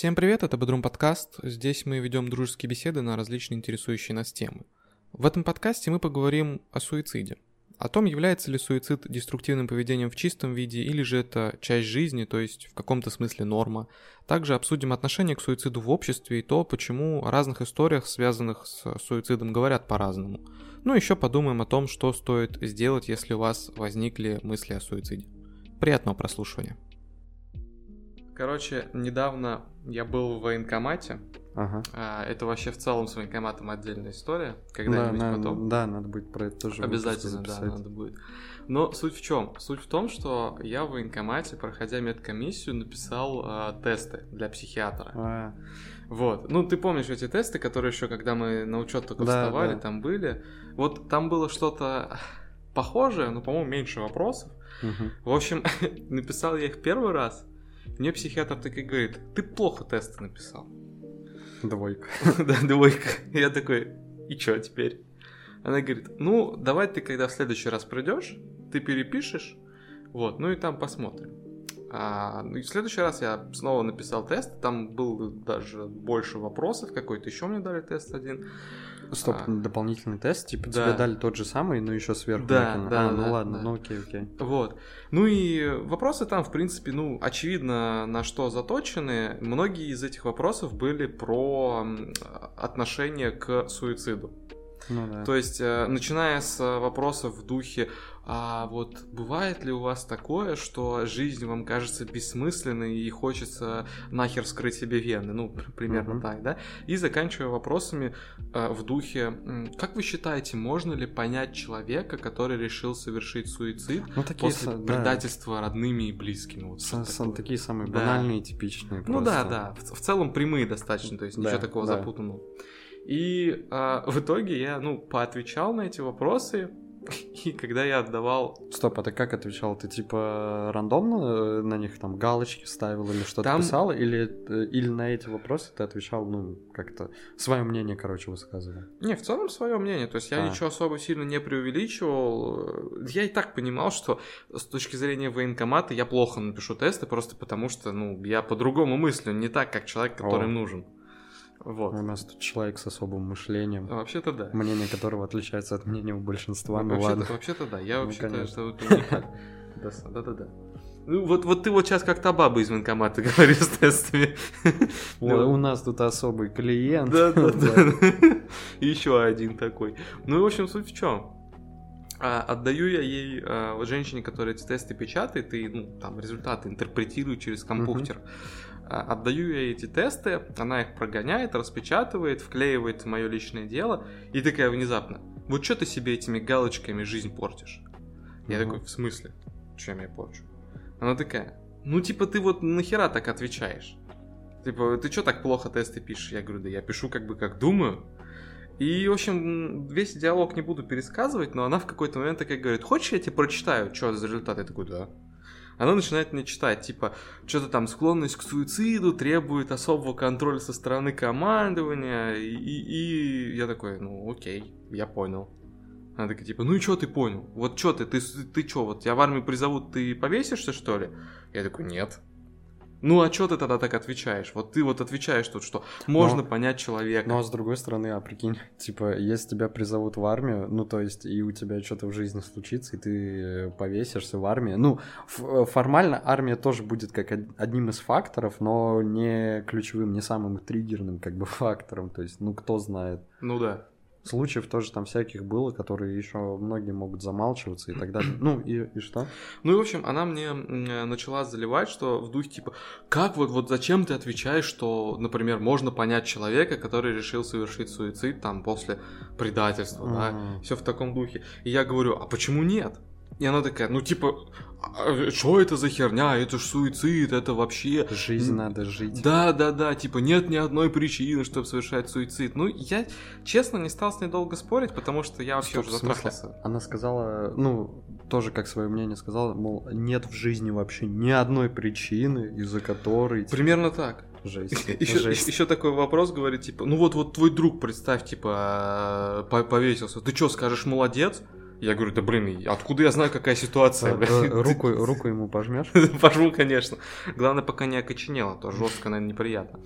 Всем привет, это Бодрум подкаст. Здесь мы ведем дружеские беседы на различные интересующие нас темы. В этом подкасте мы поговорим о суициде. О том, является ли суицид деструктивным поведением в чистом виде или же это часть жизни, то есть в каком-то смысле норма. Также обсудим отношение к суициду в обществе и то, почему о разных историях, связанных с суицидом, говорят по-разному. Ну еще подумаем о том, что стоит сделать, если у вас возникли мысли о суициде. Приятного прослушивания. Короче, недавно я был в военкомате. Ага. А, это вообще в целом с военкоматом отдельная история. Когда-нибудь да, потом. Да, надо будет про это тоже Обязательно, да, надо будет. Но суть в чем? Суть в том, что я в военкомате, проходя медкомиссию, написал э, тесты для психиатра. А. Вот. Ну, ты помнишь эти тесты, которые еще, когда мы на учет только Да, вставали, да. там были. Вот там было что-то похожее, но, по-моему, меньше вопросов. Мгм. В общем, написал я их первый раз. Мне психиатр так и говорит, ты плохо тесты написал. Двойка. Да, двойка. Я такой, и чё теперь? Она говорит, ну, давай ты, когда в следующий раз придешь, ты перепишешь, вот, ну и там посмотрим. А, ну и в следующий раз я снова написал тест, там был даже больше вопросов, какой-то еще мне дали тест один. Стоп, А. дополнительный тест, типа Да. тебе дали тот же самый, но еще сверху Да, накинули. да, А, ну да, ладно, да. ну окей, окей. Вот. Ну и вопросы там, в принципе, ну, очевидно, на что заточены. Многие из этих вопросов были про отношение к суициду. Ну да. То есть, э, начиная с вопросов в духе, а вот бывает ли у вас такое, что жизнь вам кажется бессмысленной и хочется нахер вскрыть себе вены? Ну, пр- примерно Мгм. так, да? И заканчивая вопросами э, в духе, как вы считаете, можно ли понять человека, который решил совершить суицид Ну такие после са- да, предательства родными и близкими? Вот са- са- такие самые Да. банальные, типичные. Ну просто. да, да, в, в целом прямые достаточно, то есть Да, ничего такого да. запутанного. И а, в итоге я, ну, поотвечал на эти вопросы, и когда я отдавал... Стоп, а ты как отвечал? Ты типа рандомно э, на них там галочки ставил или что-то Там- писал? Или, э, или на эти вопросы ты отвечал, ну, как-то свое мнение, короче, высказывал? Не, в целом свое мнение, то есть я А. ничего особо сильно не преувеличивал. Я и так понимал, что с точки зрения военкомата я плохо напишу тесты, просто потому что, ну, я по-другому мыслю, не так, как человек, который О. нужен. Вот. У нас тут человек с особым мышлением, А Вообще-то да. мнение которого отличается от мнения у большинства, ну вообще-то, ладно. вообще-то да, я Ну, вообще-то. Да, Да-да-да. Ну, вот, вот ты вот сейчас как та баба из военкомата говоришь с тестами. Ой, У нас тут особый клиент. Да, да, да. Еще один такой. Ну в общем суть в чем? отдаю я ей а, вот женщине, которая эти тесты печатает и ну, там результаты интерпретирует через компьютер. А, Отдаю я ей эти тесты, она их прогоняет, распечатывает, вклеивает в мое личное дело и такая внезапно. Вот что ты себе этими галочками жизнь портишь? Я Мгм. такой, в смысле? Чем я порчу? Она такая, ну типа ты вот нахера так отвечаешь? Типа, ты что так плохо тесты пишешь? Я говорю, да я пишу как бы как думаю. И, в общем, весь диалог не буду пересказывать, но она в какой-то момент такая говорит, хочешь я тебе прочитаю, что за результат? Я такой, да. Она начинает мне читать, типа, что-то там склонность к суициду требует особого контроля со стороны командования, и, и- и я такой, ну окей, я понял. Она такая, типа, ну и что ты понял? Вот что ты, ты, ты что, вот тебя в армию призовут, ты повесишься, что ли? Я такой, нет. Ну а что ты тогда так отвечаешь? Вот ты вот отвечаешь тут, что можно Но- понять человека. Ну а с другой стороны, а прикинь, типа, если тебя призовут в армию, ну то есть и у тебя что-то в жизни случится, и ты э, повесишься в армии, ну э, формально армия тоже будет как од- одним из факторов, но не ключевым, не самым триггерным как бы фактором, то есть, ну кто знает. Ну да. Случаев тоже там всяких было, которые еще многие могут замалчиваться и так далее. Ну и, и что? Ну и, в общем, она мне начала заливать, что в духе типа, как вот, вот зачем ты отвечаешь, что, например, можно понять человека, который решил совершить суицид там после предательства, да, все в таком духе. И я говорю, а почему нет? И она такая, ну типа, что это за херня, это ж суицид, это вообще... Жизнь надо жить. Да, да, да, типа нет ни одной причины, чтобы совершать суицид. Ну, я, честно, не стал с ней долго спорить, потому что я вообще Стоп, уже затрахался. Она сказала, ну, тоже как свое мнение сказала, мол, нет в жизни вообще ни одной причины, из-за которой... типа, Примерно так. Жесть. Еще, жесть. еще такой вопрос говорит, типа, ну вот, вот твой друг, представь, типа, по- повесился. Ты что, скажешь, молодец? Я говорю, да блин, откуда я знаю, какая ситуация? Э, блядь?» э, Руку, руку ему пожмешь? Пожму, конечно. Главное, пока не окоченело, то жестко, наверное, неприятно.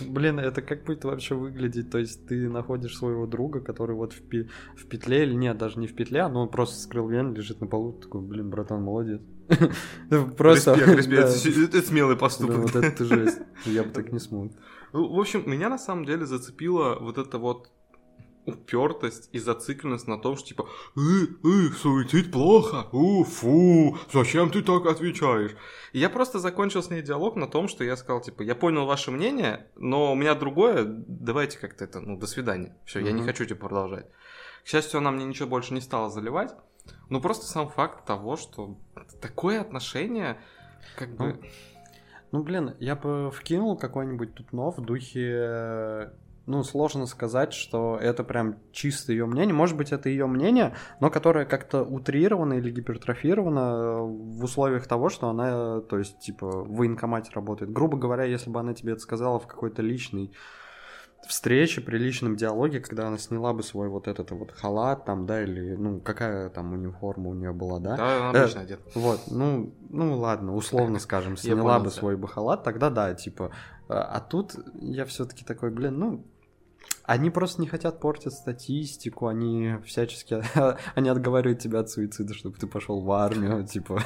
Блин, это как будет вообще выглядеть? То есть ты находишь своего друга, который вот в, пи- в петле, или нет, даже не в петле, но он просто скрыл вен, лежит на полу, такой, блин, братан, молодец. Просто... Респект. да. Это, это смелый поступок. вот это жесть. Я бы так не смог. Ну, В общем, меня на самом деле зацепила вот эта вот упертость и зацикленность на том, что типа «Э, э, суицид плохо, у, фу, зачем ты так отвечаешь?» И я просто закончил с ней диалог на том, что я сказал, типа, я понял ваше мнение, но у меня другое, давайте как-то это, ну, до свидания. Все, я не хочу, типа, продолжать. К счастью, она мне ничего больше не стала заливать, но просто сам факт того, что такое отношение, как бы... Ну, блин, я бы вкинул какой-нибудь тут нов в духе... э, Ну, сложно сказать, что это прям чисто ее мнение. Может быть, это ее мнение, но которое как-то утрировано или гипертрофировано э, в условиях того, что она, э, то есть, типа, в военкомате работает. Грубо говоря, если бы она тебе это сказала в какой-то личной встрече, при личном диалоге, когда она сняла бы свой вот этот вот халат там, да, или, ну, какая там униформа у нее была, да? Да, она Э, обычно одета. Вот, ну, ну ладно, условно скажем, сняла понял бы свой бы халат, тогда да, типа. А тут я все-таки такой, блин, ну. Они просто не хотят портить статистику, они всячески, они отговаривают тебя от суицида, чтобы ты пошел в армию, типа.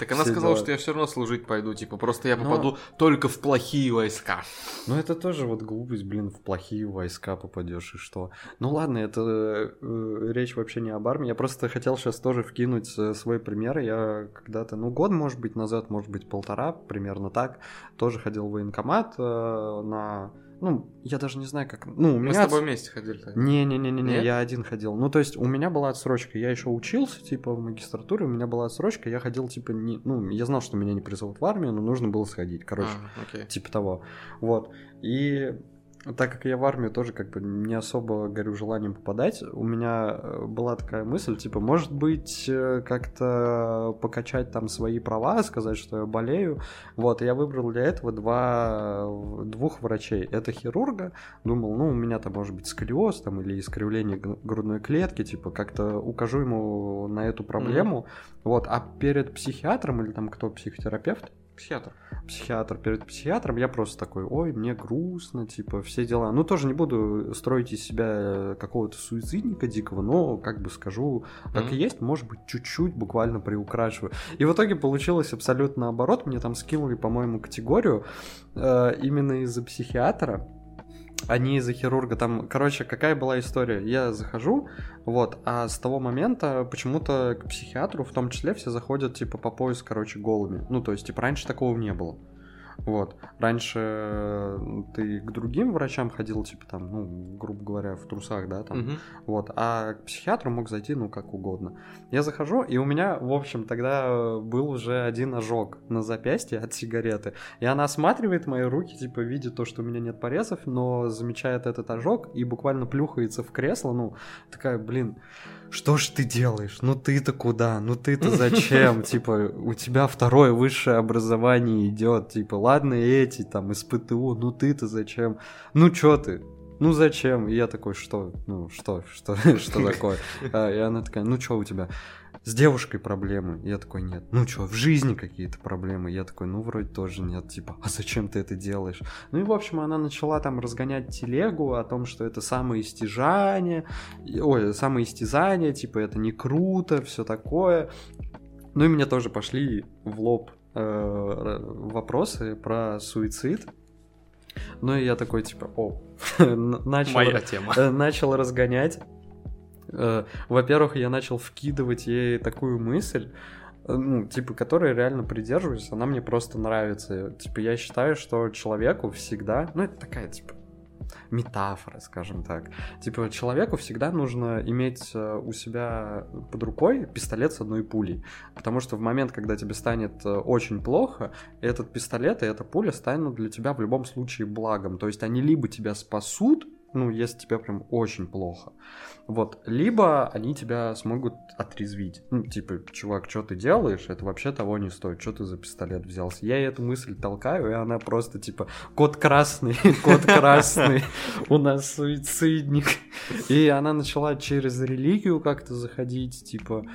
Так она сказала, дела. что я все равно служить пойду, типа, просто я Но- попаду только в плохие войска. Ну это тоже вот глупость, блин, в плохие войска попадешь и что. Ну ладно, это э, речь вообще не об армии. Я просто хотел сейчас тоже вкинуть э, свой пример. Я когда-то, ну год, может быть, назад, может быть, полтора, примерно так, тоже ходил в военкомат э, на... Ну, я даже не знаю, как... Ну, у Мы меня... с тобой вместе ходили. тогда. Не-не-не-не, я один ходил. Ну, то есть у меня была отсрочка. Я еще учился, типа, в магистратуре, у меня была отсрочка, я ходил, типа, не... Ну, я знал, что меня не призовут в армию, но нужно было сходить. Короче, А, окей. типа того. Вот. И так как я в армию тоже как бы не особо горю желанием попадать, у меня э, была такая мысль, типа, может быть, э, как-то покачать там свои права, сказать, что я болею. Вот, я выбрал для этого два, двух врачей. Это хирурга, думал, ну, у меня там может быть сколиоз там или искривление грудной клетки, типа, как-то укажу ему на эту проблему. Вот, а перед психиатром или там кто, психотерапевт, Психиатр. психиатр перед психиатром, я просто такой, ой, мне грустно, типа, все дела. Ну, тоже не буду строить из себя какого-то суицидника дикого, но, как бы скажу, как Мгм. и есть, может быть, чуть-чуть буквально приукрашиваю. И в итоге получилось абсолютно наоборот, мне там скинули, по-моему, категорию э, именно из-за психиатра, не из-за хирурга. Там, короче, какая была история? Я захожу, вот, а с того момента почему-то к психиатру в том числе все заходят, типа, по пояс, короче, голыми. Ну, то есть, типа, раньше такого не было. Вот. Раньше э, ты к другим врачам ходил, типа, там, ну, грубо говоря, в трусах, да, там, Мгм. вот, а к психиатру мог зайти, ну, как угодно. Я захожу, и у меня, в общем, тогда э, был уже один ожог на запястье от сигареты. И она осматривает мои руки, типа, видит то, что у меня нет порезов, но замечает этот ожог и буквально плюхается в кресло, ну, такая, блин, что ж ты делаешь? Ну ты-то куда? Ну ты-то зачем? Типа, у тебя второе высшее образование идет, типа, ладно эти там из ПТУ, ну ты-то зачем? Ну чё ты? Ну зачем? И я такой, что? Ну что? Что, что такое? А, И она такая, ну чё у тебя? С девушкой проблемы? Я такой, нет. Ну чё, в жизни какие-то проблемы? Я такой, ну вроде тоже нет. Типа, а зачем ты это делаешь? Ну и в общем она начала там разгонять телегу о том, что это самоистяжание, и- ой, самоистязание, типа это не круто, все такое. Ну и мне тоже пошли в лоб э, вопросы про суицид. Ну и я такой, типа, о, начал, Моя тема. э, начал разгонять. Э, Во-первых, я начал вкидывать ей такую мысль, э, ну, типа, которой реально придерживаюсь, она мне просто нравится. Типа, я считаю, что человеку всегда, ну, это такая, типа, метафора, скажем так. Типа, человеку всегда нужно иметь э, у себя под рукой пистолет с одной пулей. Потому что в момент, когда тебе станет очень плохо, этот пистолет и эта пуля станут для тебя в любом случае благом. То есть они либо тебя спасут, ну, если тебе прям очень плохо. Вот, либо они тебя смогут отрезвить. Ну, типа, чувак, что ты делаешь? Это вообще того не стоит. Что ты за пистолет взялся? Я эту мысль толкаю, и она просто, типа, кот красный, кот красный, у нас суицидник. И она начала через религию как-то заходить, типа,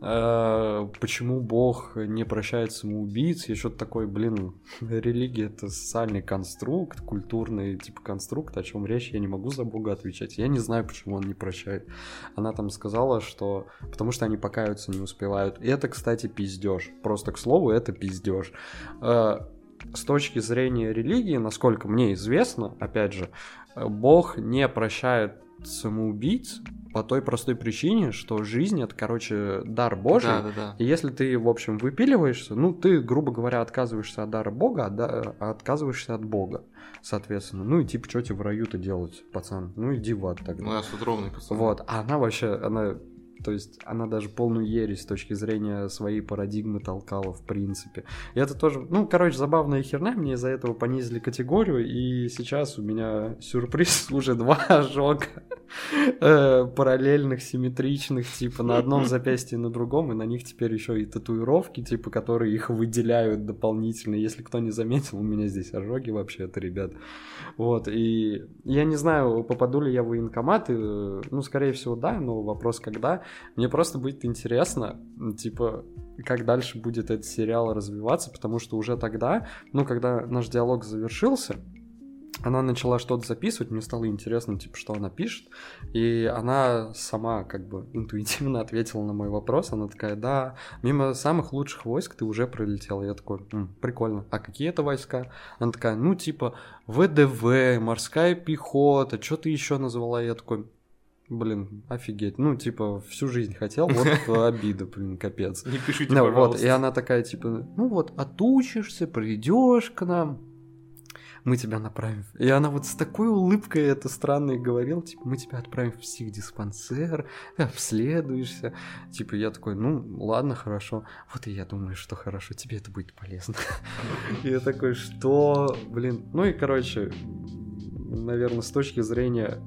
почему Бог не прощает самоубийц, я что-то такое, блин, религия это социальный конструкт, культурный типа конструкт, о чем речь, я не могу за Бога отвечать, я не знаю, почему он не прощает. Она там сказала, что потому что они покаются не успевают. И это, кстати, пиздеж. Просто к слову, это пиздеж. Э, с точки зрения религии, насколько мне известно, опять же, Бог не прощает самоубийц по той простой причине, что жизнь это, короче, дар Божий. Да, да, да. И если ты, в общем, выпиливаешься, ну, ты, грубо говоря, отказываешься от дара Бога, а, да, а отказываешься от Бога, соответственно. Ну и типа, что тебе в раю-то делать, пацан? Ну иди в ад тогда. Ну, я ровный пацан. Вот, а она вообще, она то есть она даже полную ересь с точки зрения своей парадигмы толкала, в принципе. И это тоже, ну, короче, забавная херня, мне из-за этого понизили категорию, и сейчас у меня сюрприз уже два ожога э, параллельных, симметричных, типа на одном запястье и на другом, и на них теперь еще и татуировки, типа, которые их выделяют дополнительно. Если кто не заметил, у меня здесь ожоги вообще-то, ребят. Вот, и я не знаю, попаду ли я в военкомат, ну, скорее всего, да, но вопрос когда. Мне просто будет интересно, типа, как дальше будет этот сериал развиваться, потому что уже тогда, ну, когда наш диалог завершился, она начала что-то записывать, мне стало интересно, типа, что она пишет, и она сама как бы интуитивно ответила на мой вопрос, она такая, да, мимо самых лучших войск ты уже пролетел, я такой, М, прикольно, а какие это войска? Она такая, ну, типа, ВДВ, морская пехота, что ты еще назвала? Я такой, Блин, офигеть. Ну, типа, всю жизнь хотел, вот обида, блин, капец. Не пишите, Ну, вот, и она такая, типа, ну вот, отучишься, придешь к нам, мы тебя направим. И она вот с такой улыбкой это странно и говорила, типа, мы тебя отправим в психдиспансер, обследуешься. Типа, я такой, ну, ладно, хорошо. Вот и я думаю, что хорошо, тебе это будет полезно. И я такой, что, блин. Ну и, короче, наверное, с точки зрения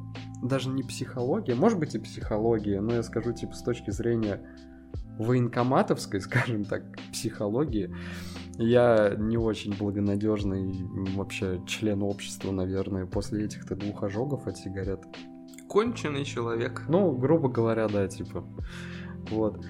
даже не психологии, может быть и психология, но я скажу, типа, с точки зрения военкоматовской, скажем так, психологии, я не очень благонадежный вообще член общества, наверное, после этих-то двух ожогов от сигарет. Конченый человек. Ну, грубо говоря, да, типа. Вот.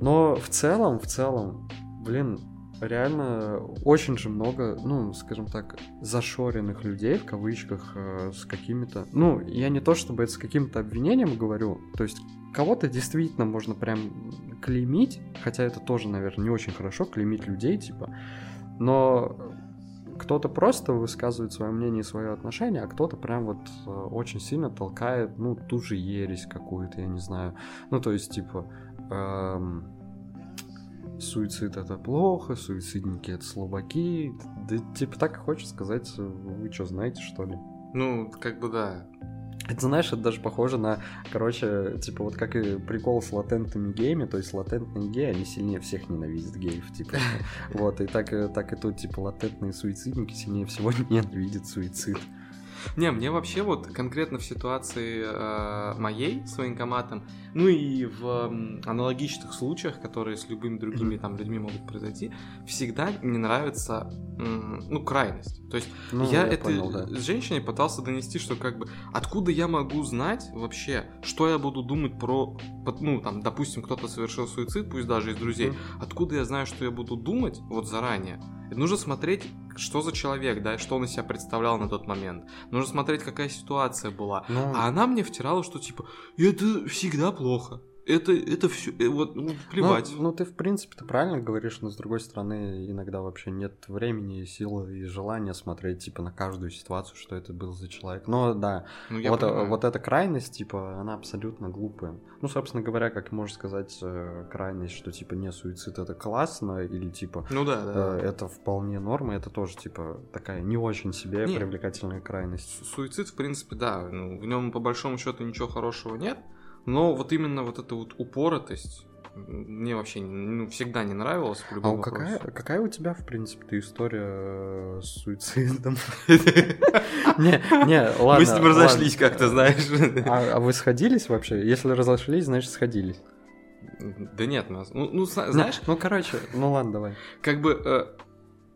Но в целом, в целом, блин, реально очень же много, ну, скажем так, зашоренных людей, в кавычках, э, с какими-то... Ну, я не то чтобы это с каким-то обвинением говорю, то есть кого-то действительно можно прям клеймить, хотя это тоже, наверное, не очень хорошо, клеймить людей, типа, но кто-то просто высказывает свое мнение и свое отношение, а кто-то прям вот э, очень сильно толкает, ну, ту же ересь какую-то, я не знаю. Ну, то есть, типа, эм, суицид это плохо, суицидники это слабаки. Да, типа, так и хочется сказать, вы что, знаете, что ли? Ну, как бы да. Это, знаешь, это даже похоже на, короче, типа вот как и прикол с латентными геями, то есть латентные геи, они сильнее всех ненавидят геев, типа. Вот, и так, и- так и тут, типа, латентные суицидники сильнее всего ненавидят суицид. Не, мне вообще вот конкретно в ситуации э, моей с военкоматом, ну и в м, аналогичных случаях, которые с любыми другими там людьми могут произойти, всегда не нравится, м, ну, крайность. То есть Ну, я, этой понял, да. с женщиной пытался донести, что как бы откуда я могу знать вообще, что я буду думать про, ну там, допустим, кто-то совершил суицид, пусть даже из друзей, Мгм. откуда я знаю, что я буду думать вот заранее? Нужно смотреть, что за человек, да, что он из себя представлял на тот момент. Нужно смотреть, какая ситуация была. Ну, А она мне втирала, что типа, это всегда плохо. Это, это все, вот, ну, плевать. Ну, ну, ты, в принципе, ты правильно говоришь, но с другой стороны, иногда вообще нет времени, силы и желания смотреть, типа, на каждую ситуацию, что это был за человек. Но да, Ну, вот, э, понимаю. вот эта крайность, типа, она абсолютно глупая. Ну, собственно говоря, как можно сказать, э, крайность, что, типа, не суицид это классно, или, типа, Ну да, да. э, это вполне норма, это тоже, типа, такая не очень себе Не. привлекательная крайность. Су- Суицид, в принципе, да, ну, в нем по большому счету ничего хорошего нет, но вот именно вот эта вот упоротость, мне вообще ну, всегда не нравилось. по А у какая, какая у тебя, в принципе, история э, с суицидом? Не, не, ладно. Мы с ним разошлись как-то, знаешь. А а вы сходились вообще? Если разошлись, значит сходились. Да нет, нас. Ну, ну, знаешь, Ну, короче, ну ладно, давай. как бы э,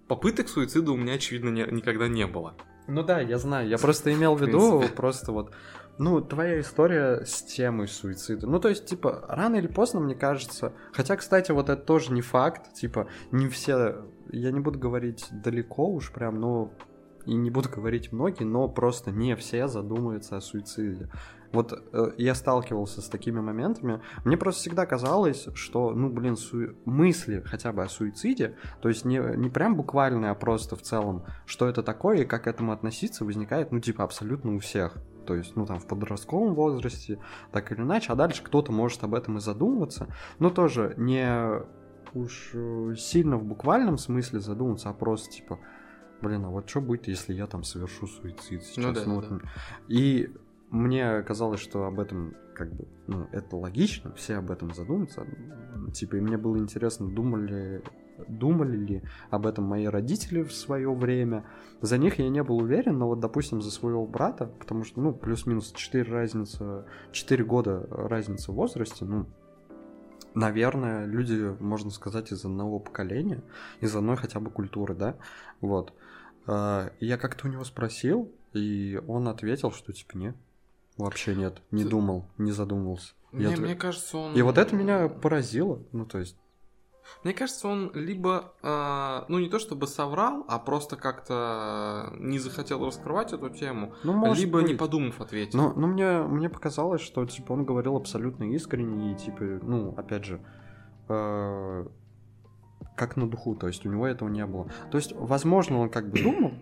попыток суицида у меня, очевидно, никогда не было. Ну да, я знаю. Я просто имел в виду просто вот. Ну, твоя история с темой суицида. Ну, то есть, типа, рано или поздно, мне кажется. Хотя, кстати, вот это тоже не факт. Типа, не все. Я не буду говорить далеко уж прям, но. И не буду говорить многие, но просто не все задумываются о суициде. Вот э, я сталкивался с такими моментами. Мне просто всегда казалось, что, ну, блин, су- мысли хотя бы о суициде, то есть не, не прям буквально, а просто в целом, что это такое и как к этому относиться, возникает, ну, типа, абсолютно у всех. То есть, ну, там, в подростковом возрасте, так или иначе, а дальше кто-то может об этом и задумываться, но тоже не уж э, сильно в буквальном смысле задуматься, а просто, типа, блин, а вот что будет, если я там совершу суицид сейчас? Ну да, да, вот. И мне казалось, что об этом как бы, ну, это логично, все об этом задумаются. Типа, и мне было интересно, думали, думали ли об этом мои родители в свое время. За них я не был уверен, но вот, допустим, за своего брата, потому что, ну, плюс-минус 4 разница, 4 года разница в возрасте, ну, наверное, люди, можно сказать, из одного поколения, из одной хотя бы культуры, да, вот. А, Я как-то у него спросил, и он ответил, что типа нет, вообще нет, не думал, не задумывался. Мне, Я мне кажется, он... И вот это меня поразило, ну то есть, Мне кажется, он либо, э, ну не то чтобы соврал, а просто как-то не захотел раскрывать эту тему, ну либо не быть. подумав ответил. Но, но мне, мне показалось, что типа он говорил абсолютно искренне и типа, ну, опять же, э, как на духу, то есть у него этого не было. То есть, возможно, он как бы думал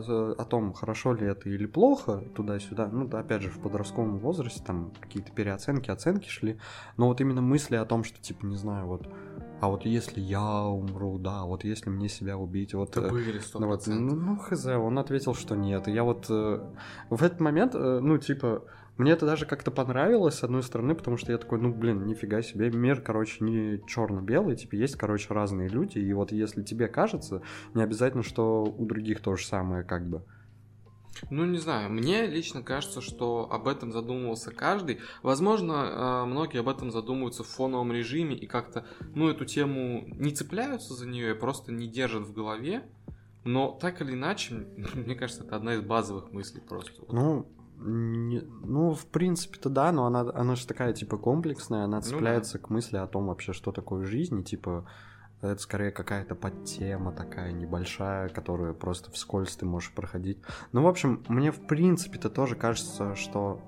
о, о том, хорошо ли это или плохо, туда-сюда. Ну, да, опять же, в подростковом возрасте там какие-то переоценки, оценки шли. Но вот именно мысли о том, что, типа, не знаю, вот, а вот если я умру, да, вот если мне себя убить, вот... Это э, были сто ну, вот, ну, ну, хз, он ответил, что нет. И я вот э, в этот момент, э, ну, типа, мне это даже как-то понравилось, с одной стороны, потому что я такой, ну, блин, нифига себе, мир, короче, не черно-белый, типа, есть, короче, разные люди, и вот если тебе кажется, не обязательно, что у других то же самое, как бы. Ну, не знаю, мне лично кажется, что об этом задумывался каждый. Возможно, э, многие об этом задумываются в фоновом режиме и как-то, ну, эту тему не цепляются за нее и просто не держат в голове. Но так или иначе, мне кажется, это одна из базовых мыслей просто. Ну, не- ну, в принципе-то да, но она, она же такая, типа, комплексная, она Ну да. цепляется к мысли о том вообще, что такое жизнь, и, типа, это скорее какая-то подтема такая небольшая, которую просто вскользь ты можешь проходить. Ну, в общем, мне в принципе-то тоже кажется, что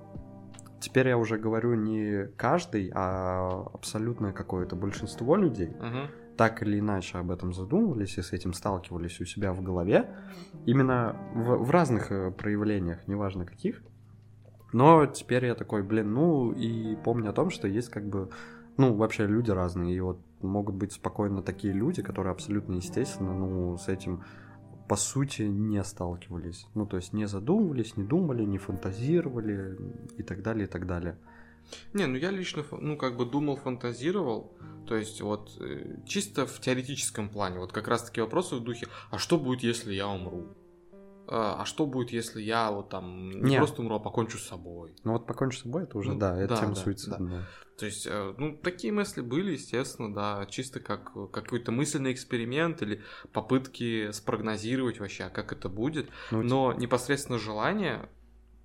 теперь я уже говорю не каждый, а абсолютное какое-то большинство людей Мгм. так или иначе об этом задумывались и с этим сталкивались у себя в голове, именно в, в разных э, проявлениях, неважно каких. Но теперь я такой, блин, ну и помню о том, что есть как бы, ну вообще люди разные, и вот могут быть спокойно такие люди, которые абсолютно естественно, ну с этим по сути не сталкивались. Ну то есть не задумывались, не думали, не фантазировали и так далее, и так далее. Не, ну я лично, ну, как бы думал, фантазировал. То есть, вот, э, чисто в теоретическом плане. Вот как раз-таки вопросы в духе, а что будет, если я умру? А а что будет, если я вот там не Не. просто умру, а покончу с собой? Ну вот покончить с собой, это уже, Ну, да, это да, тема да, суицида. да. То есть, э, ну, такие мысли были, естественно, да, чисто как какой-то мысленный эксперимент или попытки спрогнозировать вообще, а как это будет. Ну, Но непосредственно желание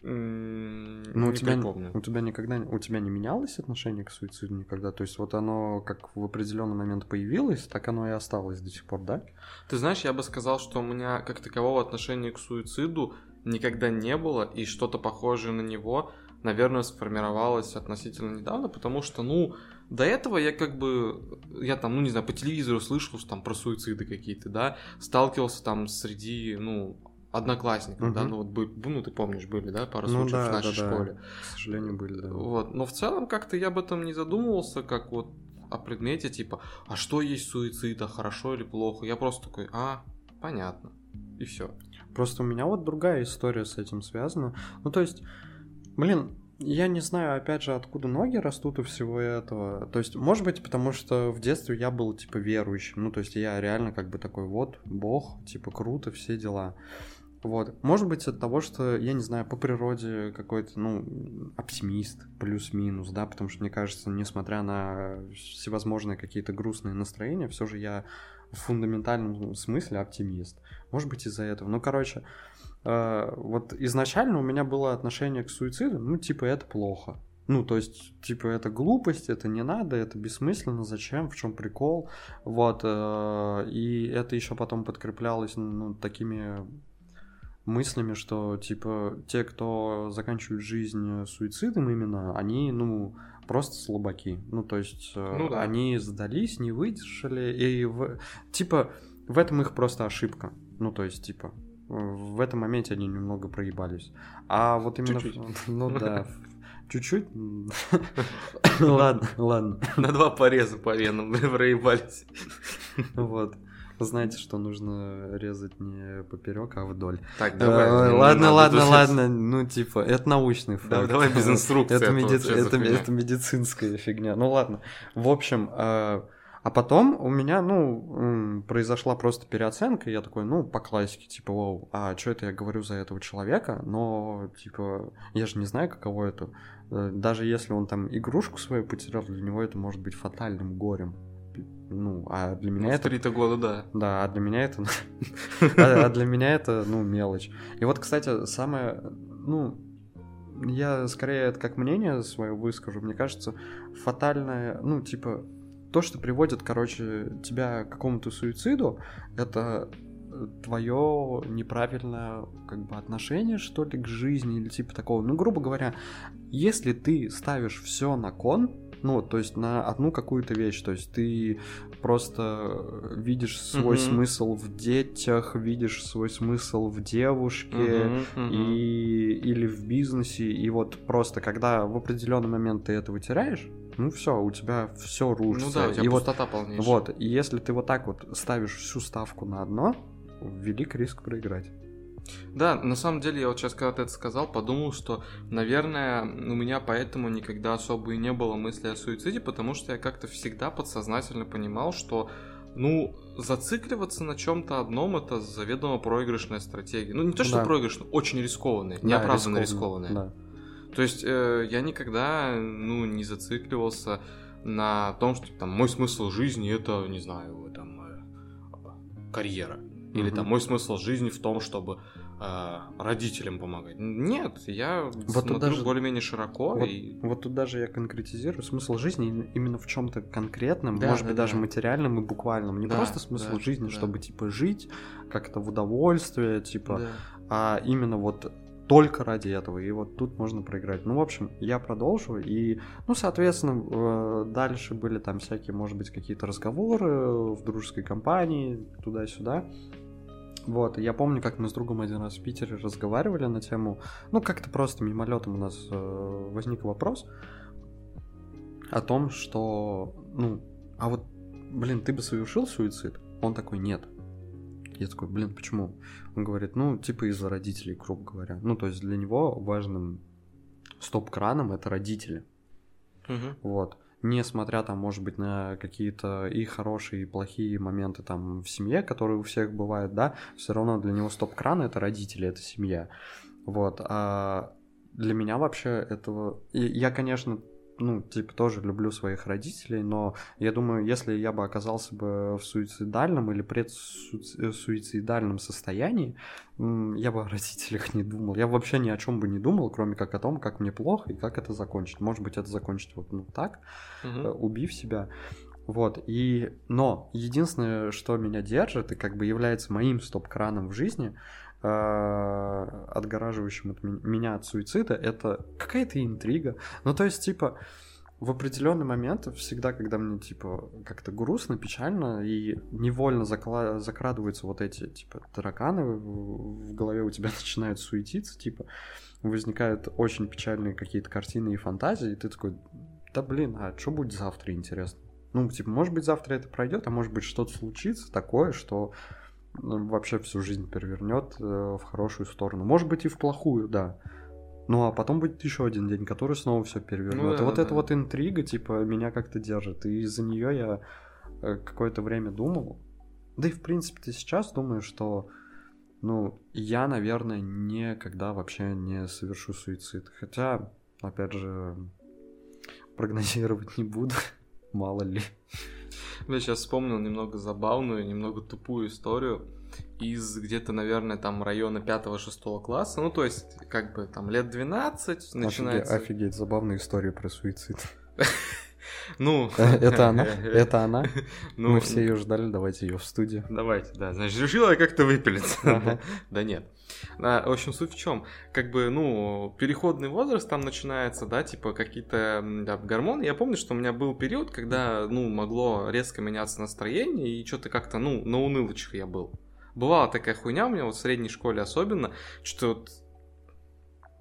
Ну, у не тебя, припомню. у тебя никогда, у тебя не менялось отношение к суициду никогда? То есть вот оно как в определенный момент появилось, так оно и осталось до сих пор, да? Ты знаешь, я бы сказал, что у меня как такового отношения к суициду никогда не было, и что-то похожее на него, наверное, сформировалось относительно недавно, потому что, ну, до этого я как бы, я там, ну, не знаю, по телевизору слышал, что там про суициды какие-то, да, сталкивался там среди, ну, одноклассников, да, Мгм. ну, вот, ну, ты помнишь, были, да, пару Ну случаев да, в нашей да, да. школе. К сожалению, были, да. Вот. Но в целом как-то я об этом не задумывался, как вот о предмете, типа, а что есть суицид, а хорошо или плохо? Я просто такой, а, понятно. И все. Просто у меня вот другая история с этим связана. Ну, то есть, блин, я не знаю, опять же, откуда ноги растут у всего этого. То есть, может быть, потому что в детстве я был, типа, верующим. Ну, то есть, я реально как бы такой, вот, бог, типа, круто, все дела. Вот. Может быть, от того, что, я не знаю, по природе какой-то, ну, оптимист, плюс-минус, да, потому что, мне кажется, несмотря на всевозможные какие-то грустные настроения, все же я в фундаментальном смысле оптимист. Может быть, из-за этого. Ну, короче, э, вот изначально у меня было отношение к суициду, ну, типа, это плохо. Ну, то есть, типа, это глупость, это не надо, это бессмысленно, зачем, в чем прикол. Вот, э, и это еще потом подкреплялось, ну, такими мыслями, что, типа, те, кто заканчивают жизнь суицидом именно, они, ну, просто слабаки. Ну, то есть, э, ну, да. они сдались, не выдержали, и, в... типа, в этом их просто ошибка. Ну, то есть, типа, в этом моменте они немного проебались. А вот именно... Чуть-чуть. Ну, да. Чуть-чуть? Ладно, ладно. На два пореза по венам проебались. Вот знаете, что нужно резать не поперек, а вдоль. Так, давай. Э, ладно, ладно, ладно. Ну, типа, это научный факт. Давай без инструкции. Это, это, медицинская фигня. Ну ладно. В общем, э, а потом у меня, ну, произошла просто переоценка, и я такой, ну, по классике, типа, вау, а что это я говорю за этого человека, но, типа, я же не знаю, каково это. Э, даже если он там игрушку свою потерял, для него это может быть фатальным горем. Ну, а для меня это... три года, да. Да, а для меня это... А, а для меня это, ну, мелочь. И вот, кстати, самое... Ну, я скорее это как мнение свое выскажу. Мне кажется, фатальное... Ну, типа, то, что приводит, короче, тебя к какому-то суициду, это твое неправильное как бы отношение, что ли, к жизни или типа такого. Ну, грубо говоря, если ты ставишь все на кон, ну, то есть на одну какую-то вещь. То есть ты просто видишь свой mm-hmm. смысл в детях, видишь свой смысл в девушке mm-hmm, mm-hmm. и или в бизнесе. И вот просто когда в определенный момент ты этого теряешь, ну все, у тебя все рушится. Ну да, у тебя и пустота вот, полнейшая. Вот, и если ты вот так вот ставишь всю ставку на одно, велик риск проиграть. Да, на самом деле, я вот сейчас, когда ты это сказал, подумал, что, наверное, у меня поэтому никогда особо и не было мысли о суициде, потому что я как-то всегда подсознательно понимал, что ну, зацикливаться на чем-то одном это заведомо проигрышная стратегия. Ну, не то, что да. проигрышная, очень рискованная, да, неоправданно рискованная. Да. То есть э, я никогда, ну, не зацикливался на том, что там мой смысл жизни это, не знаю, там э, карьера. Или там мой смысл жизни в том, чтобы э, родителям помогать. Нет, я вот смотрю даже, более-менее широко. Вот, и... вот тут даже я конкретизирую смысл жизни именно в чем-то конкретном, да, может да, быть, да. даже материальном и буквальном. Не да, просто смысл да, жизни, да. чтобы типа жить как-то в удовольствие, типа, да. а именно вот только ради этого. И вот тут можно проиграть. Ну, в общем, я продолжу. И, ну, соответственно, э, дальше были там всякие, может быть, какие-то разговоры в дружеской компании, туда-сюда. Вот, я помню, как мы с другом один раз в Питере разговаривали на тему, ну, как-то просто мимолетом у нас э, возник вопрос о том, что, ну, а вот, блин, ты бы совершил суицид? Он такой, нет. Я такой, блин, почему? Он говорит, ну, типа из-за родителей, грубо говоря. Ну, то есть для него важным стоп-краном это родители. Угу. Вот несмотря там, может быть, на какие-то и хорошие, и плохие моменты там в семье, которые у всех бывают, да, все равно для него стоп-кран это родители, это семья. Вот. А для меня вообще этого... Я, конечно, ну, типа, тоже люблю своих родителей, но я думаю, если я бы оказался бы в суицидальном или предсуицидальном состоянии, я бы о родителях не думал. Я вообще ни о чем бы не думал, кроме как о том, как мне плохо и как это закончить. Может быть, это закончить вот ну, так, угу. убив себя. Вот, и... Но единственное, что меня держит и как бы является моим стоп-краном в жизни, Э, отгораживающим от меня от суицида, это какая-то интрига. Ну, то есть, типа, в определенный момент, всегда, когда мне, типа, как-то грустно, печально, и невольно закла- закрадываются вот эти, типа, тараканы в голове у тебя начинают суетиться, типа, возникают очень печальные какие-то картины и фантазии, и ты такой, да блин, а что будет завтра, интересно? Ну, типа, может быть, завтра это пройдет, а может быть, что-то случится такое, что вообще всю жизнь перевернет э, в хорошую сторону. Может быть и в плохую, да. Ну, а потом будет еще один день, который снова все перевернет. Ну и да, вот да, эта да. вот интрига, типа, меня как-то держит. И из-за нее я э, какое-то время думал. Да и, в принципе, ты сейчас думаешь, что, ну, я, наверное, никогда вообще не совершу суицид. Хотя, опять же, прогнозировать не буду. Мало ли. Я сейчас вспомнил немного забавную, немного тупую историю из где-то, наверное, там района 5-6 класса. Ну, то есть, как бы там лет 12 начинается... Офигеть, офигеть, забавная история про суицид. Ну... Это она? Это она? Ну, Мы все ее ждали, давайте ее в студию. Давайте, да. Значит, решила я как-то выпилиться. Да нет. В общем, суть в чем? Как бы, ну, переходный возраст там начинается, да, типа какие-то да, гормоны. Я помню, что у меня был период, когда, ну, могло резко меняться настроение, и что-то как-то, ну, на унылочках я был. Бывала такая хуйня у меня, вот в средней школе особенно, что вот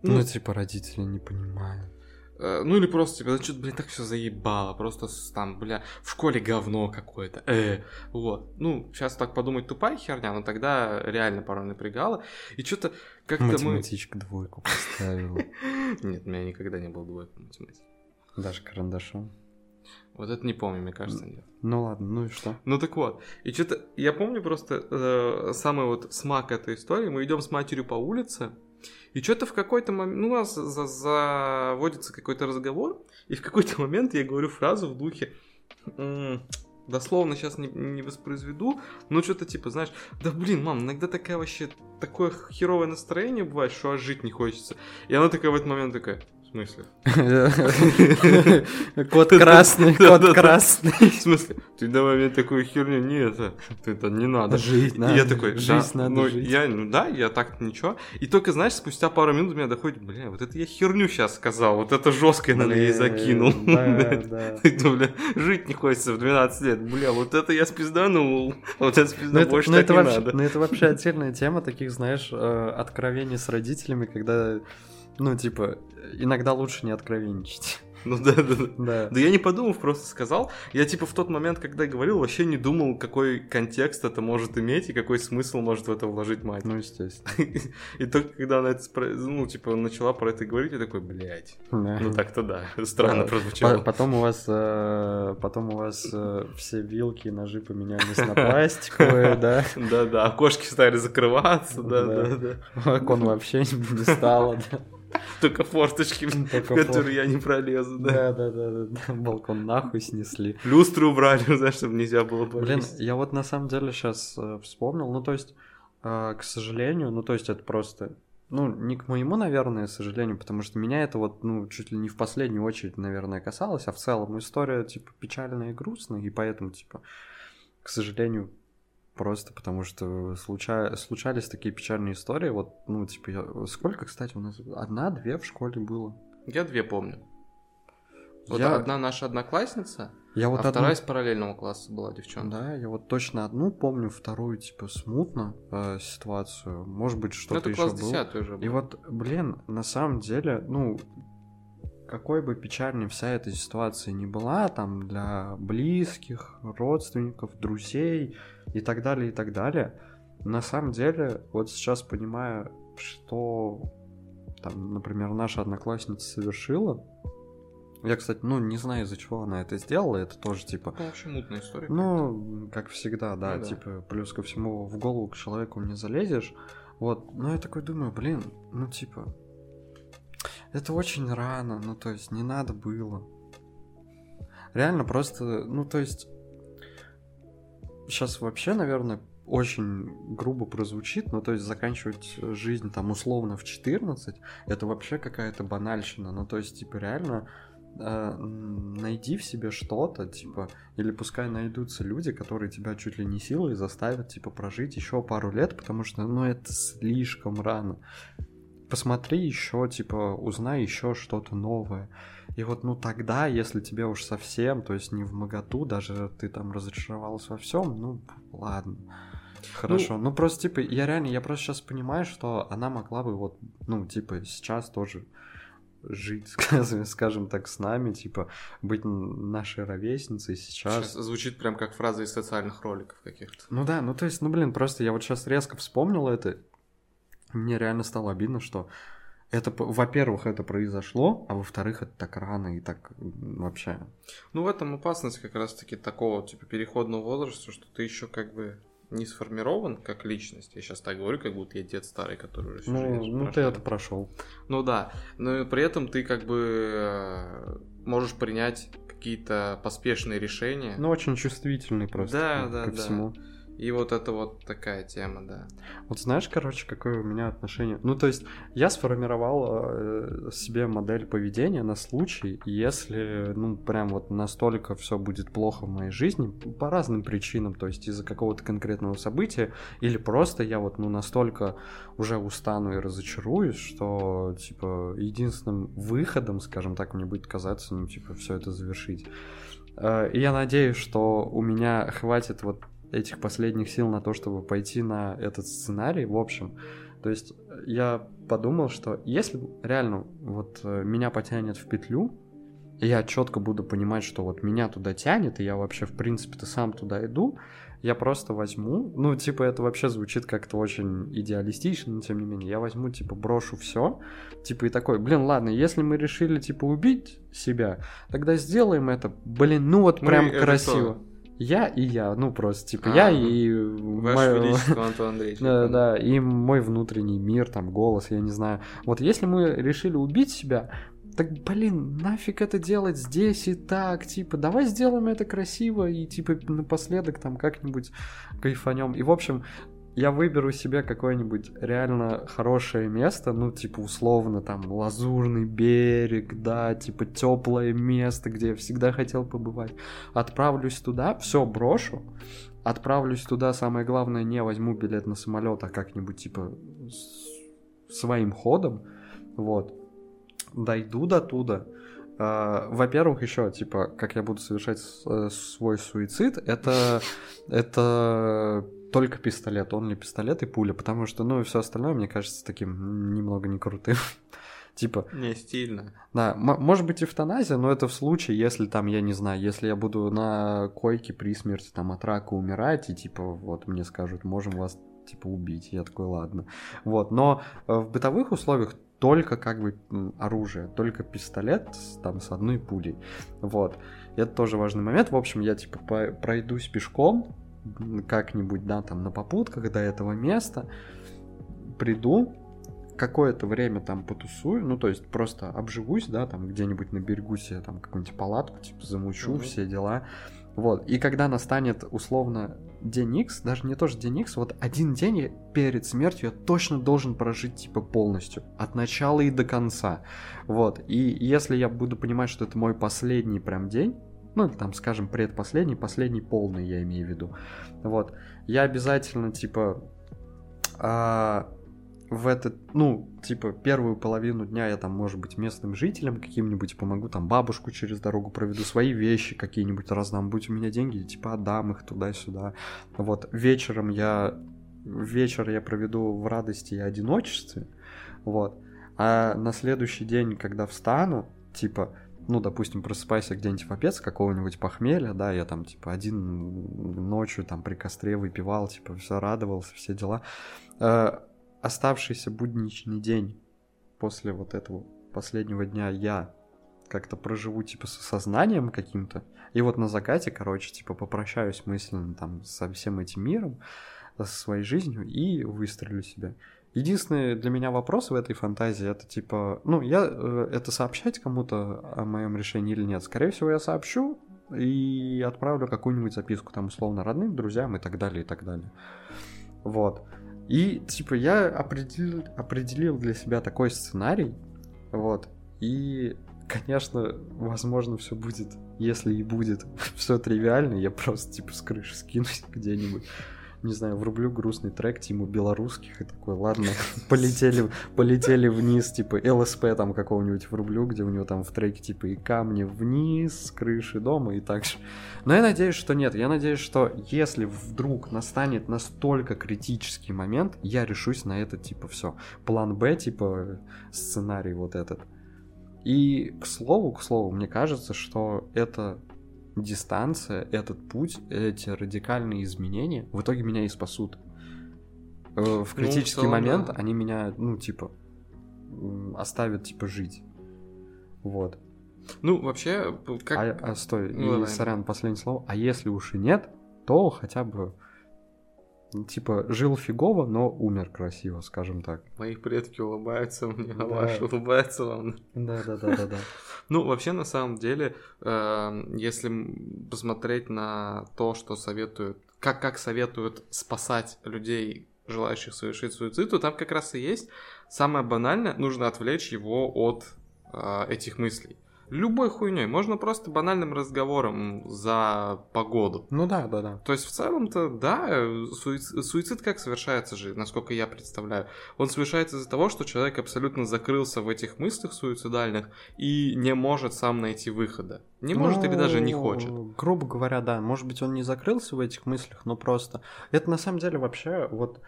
Ну, ну, типа, родители не понимают. Э, Ну или просто типа, да что-то, блин, так все заебало, просто там, бля, в школе говно какое-то, э, вот. Ну, сейчас так подумать, тупая херня, но тогда реально порой напрягало. И что-то как-то мы... Математичка двойку поставила. Нет, у меня никогда не было двойки по математике. Даже карандашом. Вот это не помню, мне кажется, нет. Ну ладно, ну и что? Ну так вот, и что-то, я помню просто э, самый вот смак этой истории, мы идем с матерью по улице, и что-то в какой-то момент, ну, у нас за- заводится какой-то разговор, и в какой-то момент я говорю фразу в духе, дословно сейчас не, не воспроизведу, но что-то типа, знаешь, да блин, мам, иногда такая вообще, такое херовое настроение бывает, что аж жить не хочется. И она такая в этот момент такая, смысле? Кот красный, кот красный. В смысле? Ты давай мне такую херню, не это, это не надо. Жить надо. я такой, Жизнь надо ну, жить. я, ну да, я так ничего. И только, знаешь, спустя пару минут у меня доходит, бля, вот это я херню сейчас сказал, вот это жестко я, наверное, ей закинул. Да, да. Жить не хочется в 12 лет. Бля, вот это я спизданул, а вот это Ну спизда это, больше так не надо. ну, это вообще отдельная тема таких, знаешь, э, откровений с родителями, когда, ну, типа, иногда лучше не откровенничать. Ну да, да, да. Да. Да я не подумав, просто сказал. Я типа в тот момент, когда говорил, вообще не думал, какой контекст это может иметь и какой смысл может в это вложить мать. Ну, естественно. И только когда она это, ну, типа, начала про это говорить, я такой, блядь, Да. ну так-то да, странно Да. прозвучало. По- Потом у вас, э, потом у вас э, все вилки и ножи поменялись на пластиковые, да? Да-да, окошки стали закрываться, Да. да-да-да. Окон вообще не стало, да. Только форточки, в которые я не пролезу, да. Да, да, да. Балкон нахуй снесли. Люстры убрали, знаешь, чтобы нельзя было Блин, полезть. я вот на самом деле сейчас вспомнил, ну то есть, э, к сожалению, ну то есть это просто, ну не к моему, наверное, сожалению, потому что меня это вот, ну чуть ли не в последнюю очередь, наверное, касалось, а в целом история типа печальная и грустная, и поэтому типа, к сожалению, просто потому что случа... случались такие печальные истории, вот, ну типа, я... сколько, кстати, у нас одна-две в школе было. Я две помню. Вот Я- одна наша одноклассница, Я вот а одну- вторая из параллельного класса была девчонка. Да, я вот точно одну помню, вторую, типа, смутно э, ситуацию. Может быть, Ну, что-то это еще было. 10 уже был. И вот, блин, на самом деле, ну, какой бы печальной вся эта ситуация ни была, там, для близких, родственников, друзей и так далее, и так далее, на самом деле, вот сейчас понимаю, что, там, например, наша одноклассница совершила, я, кстати, ну, не знаю, из-за чего она это сделала, это тоже, типа, Ну, вообще мутная история. ну, как всегда, да, Ну да. типа, плюс ко всему в голову к человеку не залезешь. Вот, но я такой думаю, блин, ну типа, это очень рано, ну то есть не надо было. Реально просто, ну то есть, сейчас вообще, наверное, очень грубо прозвучит, но то есть заканчивать жизнь там условно в 14, это вообще какая-то банальщина, ну то есть, типа, реально э, найди в себе что-то, типа, или пускай найдутся люди, которые тебя чуть ли не силой заставят, типа, прожить еще пару лет, потому что, ну, это слишком рано. Посмотри еще, типа, узнай еще что-то новое. И вот, ну, тогда, если тебе уж совсем, то есть не в моготу, даже ты там разочаровался во всем, ну, ладно. Хорошо. Ну, просто, типа, я реально, я просто сейчас понимаю, что она могла бы вот, ну, типа, сейчас тоже жить, скажем, скажем так, с нами, типа, быть нашей ровесницей сейчас. Сейчас звучит прям как фраза из социальных роликов каких-то. Ну да, ну то есть, ну блин, просто я вот сейчас резко вспомнил это, мне реально стало обидно, что это, во-первых, это произошло, а во-вторых, это так рано и так вообще. Ну, в этом опасность как раз-таки такого, типа, переходного возраста, что ты еще как бы не сформирован как личность. Я сейчас так говорю, как будто я дед старый, который уже Ну, ну ты это прошел. Ну да. Но при этом ты как бы э, можешь принять какие-то поспешные решения. Ну, очень чувствительный просто да, да, ко да. всему. И вот это вот такая тема, да. Вот знаешь, короче, какое у меня отношение? Ну, то есть, я сформировал э, себе модель поведения на случай, если, ну, прям вот настолько все будет плохо в моей жизни, по разным причинам, то есть из-за какого-то конкретного события, или просто я вот, ну, настолько уже устану и разочаруюсь, что, типа, единственным выходом, скажем так, мне будет казаться, ну, типа, все это завершить. Э, И я надеюсь, что у меня хватит вот этих последних сил на то, чтобы пойти на этот сценарий, в общем. То есть я подумал, что если реально вот э, меня потянет в петлю, и я четко буду понимать, что вот меня туда тянет, и я вообще, в принципе-то, сам туда иду, я просто возьму, ну, типа, это вообще звучит как-то очень идеалистично, но тем не менее, я возьму, типа, брошу все, типа, и такой, блин, ладно, если мы решили, типа, убить себя, тогда сделаем это, блин, ну вот Мы прям это красиво. кто? Я и я, ну просто, типа, А, я ну, и... Ваше моё- Величество, Антон Андреевич. я Да, да, и мой внутренний мир, там, голос, я не знаю. Вот если мы решили убить себя, так, блин, нафиг это делать здесь и так, типа, давай сделаем это красиво и, типа, напоследок там как-нибудь кайфанем. И, в общем, я выберу себе какое-нибудь реально хорошее место, ну, типа, условно, там, лазурный берег, да, типа, теплое место, где я всегда хотел побывать. Отправлюсь туда, все брошу, отправлюсь туда, самое главное, не возьму билет на самолет, а как-нибудь, типа, своим ходом, вот, дойду до туда, А, Во-первых, еще, типа, как я буду совершать э, свой суицид, это, это только пистолет, он ли пистолет и пуля, потому что, ну, и все остальное, мне кажется, таким немного не крутым. Типа, Не стильно. да, может быть эвтаназия, но это в случае, если там, я не знаю, если я буду на койке при смерти там от рака умирать, и типа вот мне скажут, можем вас типа убить, я такой, ладно. Вот, но э, в бытовых условиях только как бы оружие, только пистолет там с одной пулей. Вот, это тоже важный момент. В общем, я типа пройдусь пешком как-нибудь, да, там на попутках до этого места, приду, какое-то время там потусую, ну, то есть просто обживусь, да, там где-нибудь на берегу себе там какую-нибудь палатку, типа, замучу, Мгм. все дела. Вот, и когда настанет, условно, день X, даже не тоже день X, вот один день я перед смертью я точно должен прожить, типа, полностью, от начала и до конца. Вот, и если я буду понимать, что это мой последний прям день, ну, там, скажем, предпоследний, последний полный, я имею в виду, вот, я обязательно, типа, а, в этот, ну, типа, первую половину дня я там, может быть, местным жителям каким-нибудь помогу, там, бабушку через дорогу проведу, свои вещи какие-нибудь раздам, будь у меня деньги, типа, отдам их туда-сюда. Вот, вечером я, вечер я проведу в радости и одиночестве, вот, а на следующий день, когда встану, типа, ну, допустим, просыпайся где-нибудь в опец какого-нибудь похмелья, да, я там, типа, один ночью там при костре выпивал, типа, все радовался, все дела. Э, оставшийся будничный день после вот этого последнего дня я как-то проживу, типа, с осознанием каким-то. И вот на закате, короче, типа, попрощаюсь мысленно там со всем этим миром, со своей жизнью и выстрелю себя. Единственный для меня вопрос в этой фантазии это типа, ну, я э, это сообщать кому-то о моем решении или нет. Скорее всего, я сообщу и отправлю какую-нибудь записку там условно родным, друзьям и так далее, и так далее. Вот. И типа я определил, определил для себя такой сценарий, вот. И, конечно, возможно, все будет, если и будет все тривиально, я просто типа с крыши скинусь где-нибудь не знаю, врублю грустный трек Тиму Белорусских и такой, ладно, полетели, полетели вниз, типа ЛСП там какого-нибудь врублю, где у него там в треке типа и камни вниз с крыши дома и так же. Но я надеюсь, что нет. Я надеюсь, что если вдруг настанет настолько критический момент, я решусь на это типа все. План Б, типа сценарий вот этот. И к слову, к слову, мне кажется, что это дистанция, этот путь, эти радикальные изменения в итоге меня и спасут. Э, В в критический целом, момент да. они меня, ну, типа, м, оставит, типа, жить. Вот. Ну, вообще, как... А, а стой, Ну, и, давай. сорян, последнее слово. А если уж и нет, то хотя бы, ну, типа, жил фигово, но умер красиво, скажем так. Мои предки улыбаются мне, а Да. ваши улыбаются вам. Да-да-да-да-да. Ну, вообще, на самом деле, э, если посмотреть на то, что советуют, как, как советуют спасать людей, желающих совершить суицид, то там как раз и есть самое банальное, нужно отвлечь его от э, этих мыслей. Любой хуйней, можно просто банальным разговором за погоду. Ну да, да, да. То есть в целом-то, да, суицид, суицид как совершается же, насколько я представляю. Он совершается из-за того, что человек абсолютно закрылся в этих мыслях суицидальных и не может сам найти выхода. Не может или даже не Ну, хочет. Грубо говоря, да. Может быть, он не закрылся в этих мыслях, но просто... Это на самом деле вообще, вот,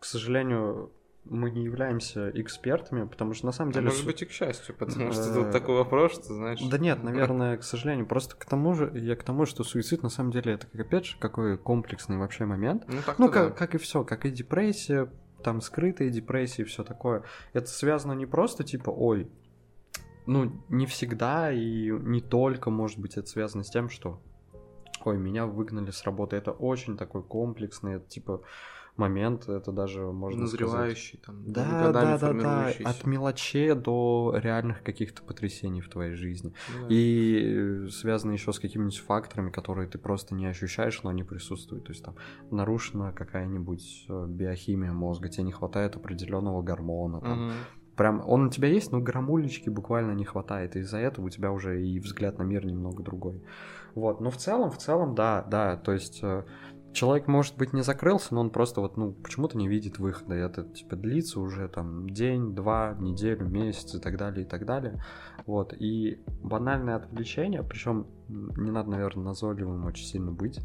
к сожалению, мы не являемся экспертами, потому что на самом А деле... может су- быть и к счастью, потому что Э, тут такой вопрос, что знаешь... Да нет, наверное, к сожалению. Просто к тому же, я к тому, что суицид на самом деле это, как опять же, какой комплексный вообще момент. Ну, Ну, как, как и все, как и депрессия, там скрытые депрессии, все такое. Это связано не просто типа, ой, ну, не всегда и не только, может быть, это связано с тем, что, ой, меня выгнали с работы. Это очень такой комплексный, это, типа, момент, это даже можно сказать. Назревающий, там, Да, да, да, да, от мелочей до реальных каких-то потрясений в твоей жизни. Да. И связано еще с какими-нибудь факторами, которые ты просто не ощущаешь, но они присутствуют. То есть там нарушена какая-нибудь э, биохимия мозга, тебе не хватает определенного гормона. Там. Мгм. Прям он у тебя есть, но граммулечки буквально не хватает. И из-за этого у тебя уже и взгляд на мир немного другой. Вот. Но в целом, в целом, да, да. То есть э, человек, может быть, не закрылся, но он просто вот, ну, почему-то не видит выхода. И это, типа, длится уже там день, два, неделю, месяц и так далее, и так далее. Вот. И банальное отвлечение, причем не надо, наверное, назойливым очень сильно быть.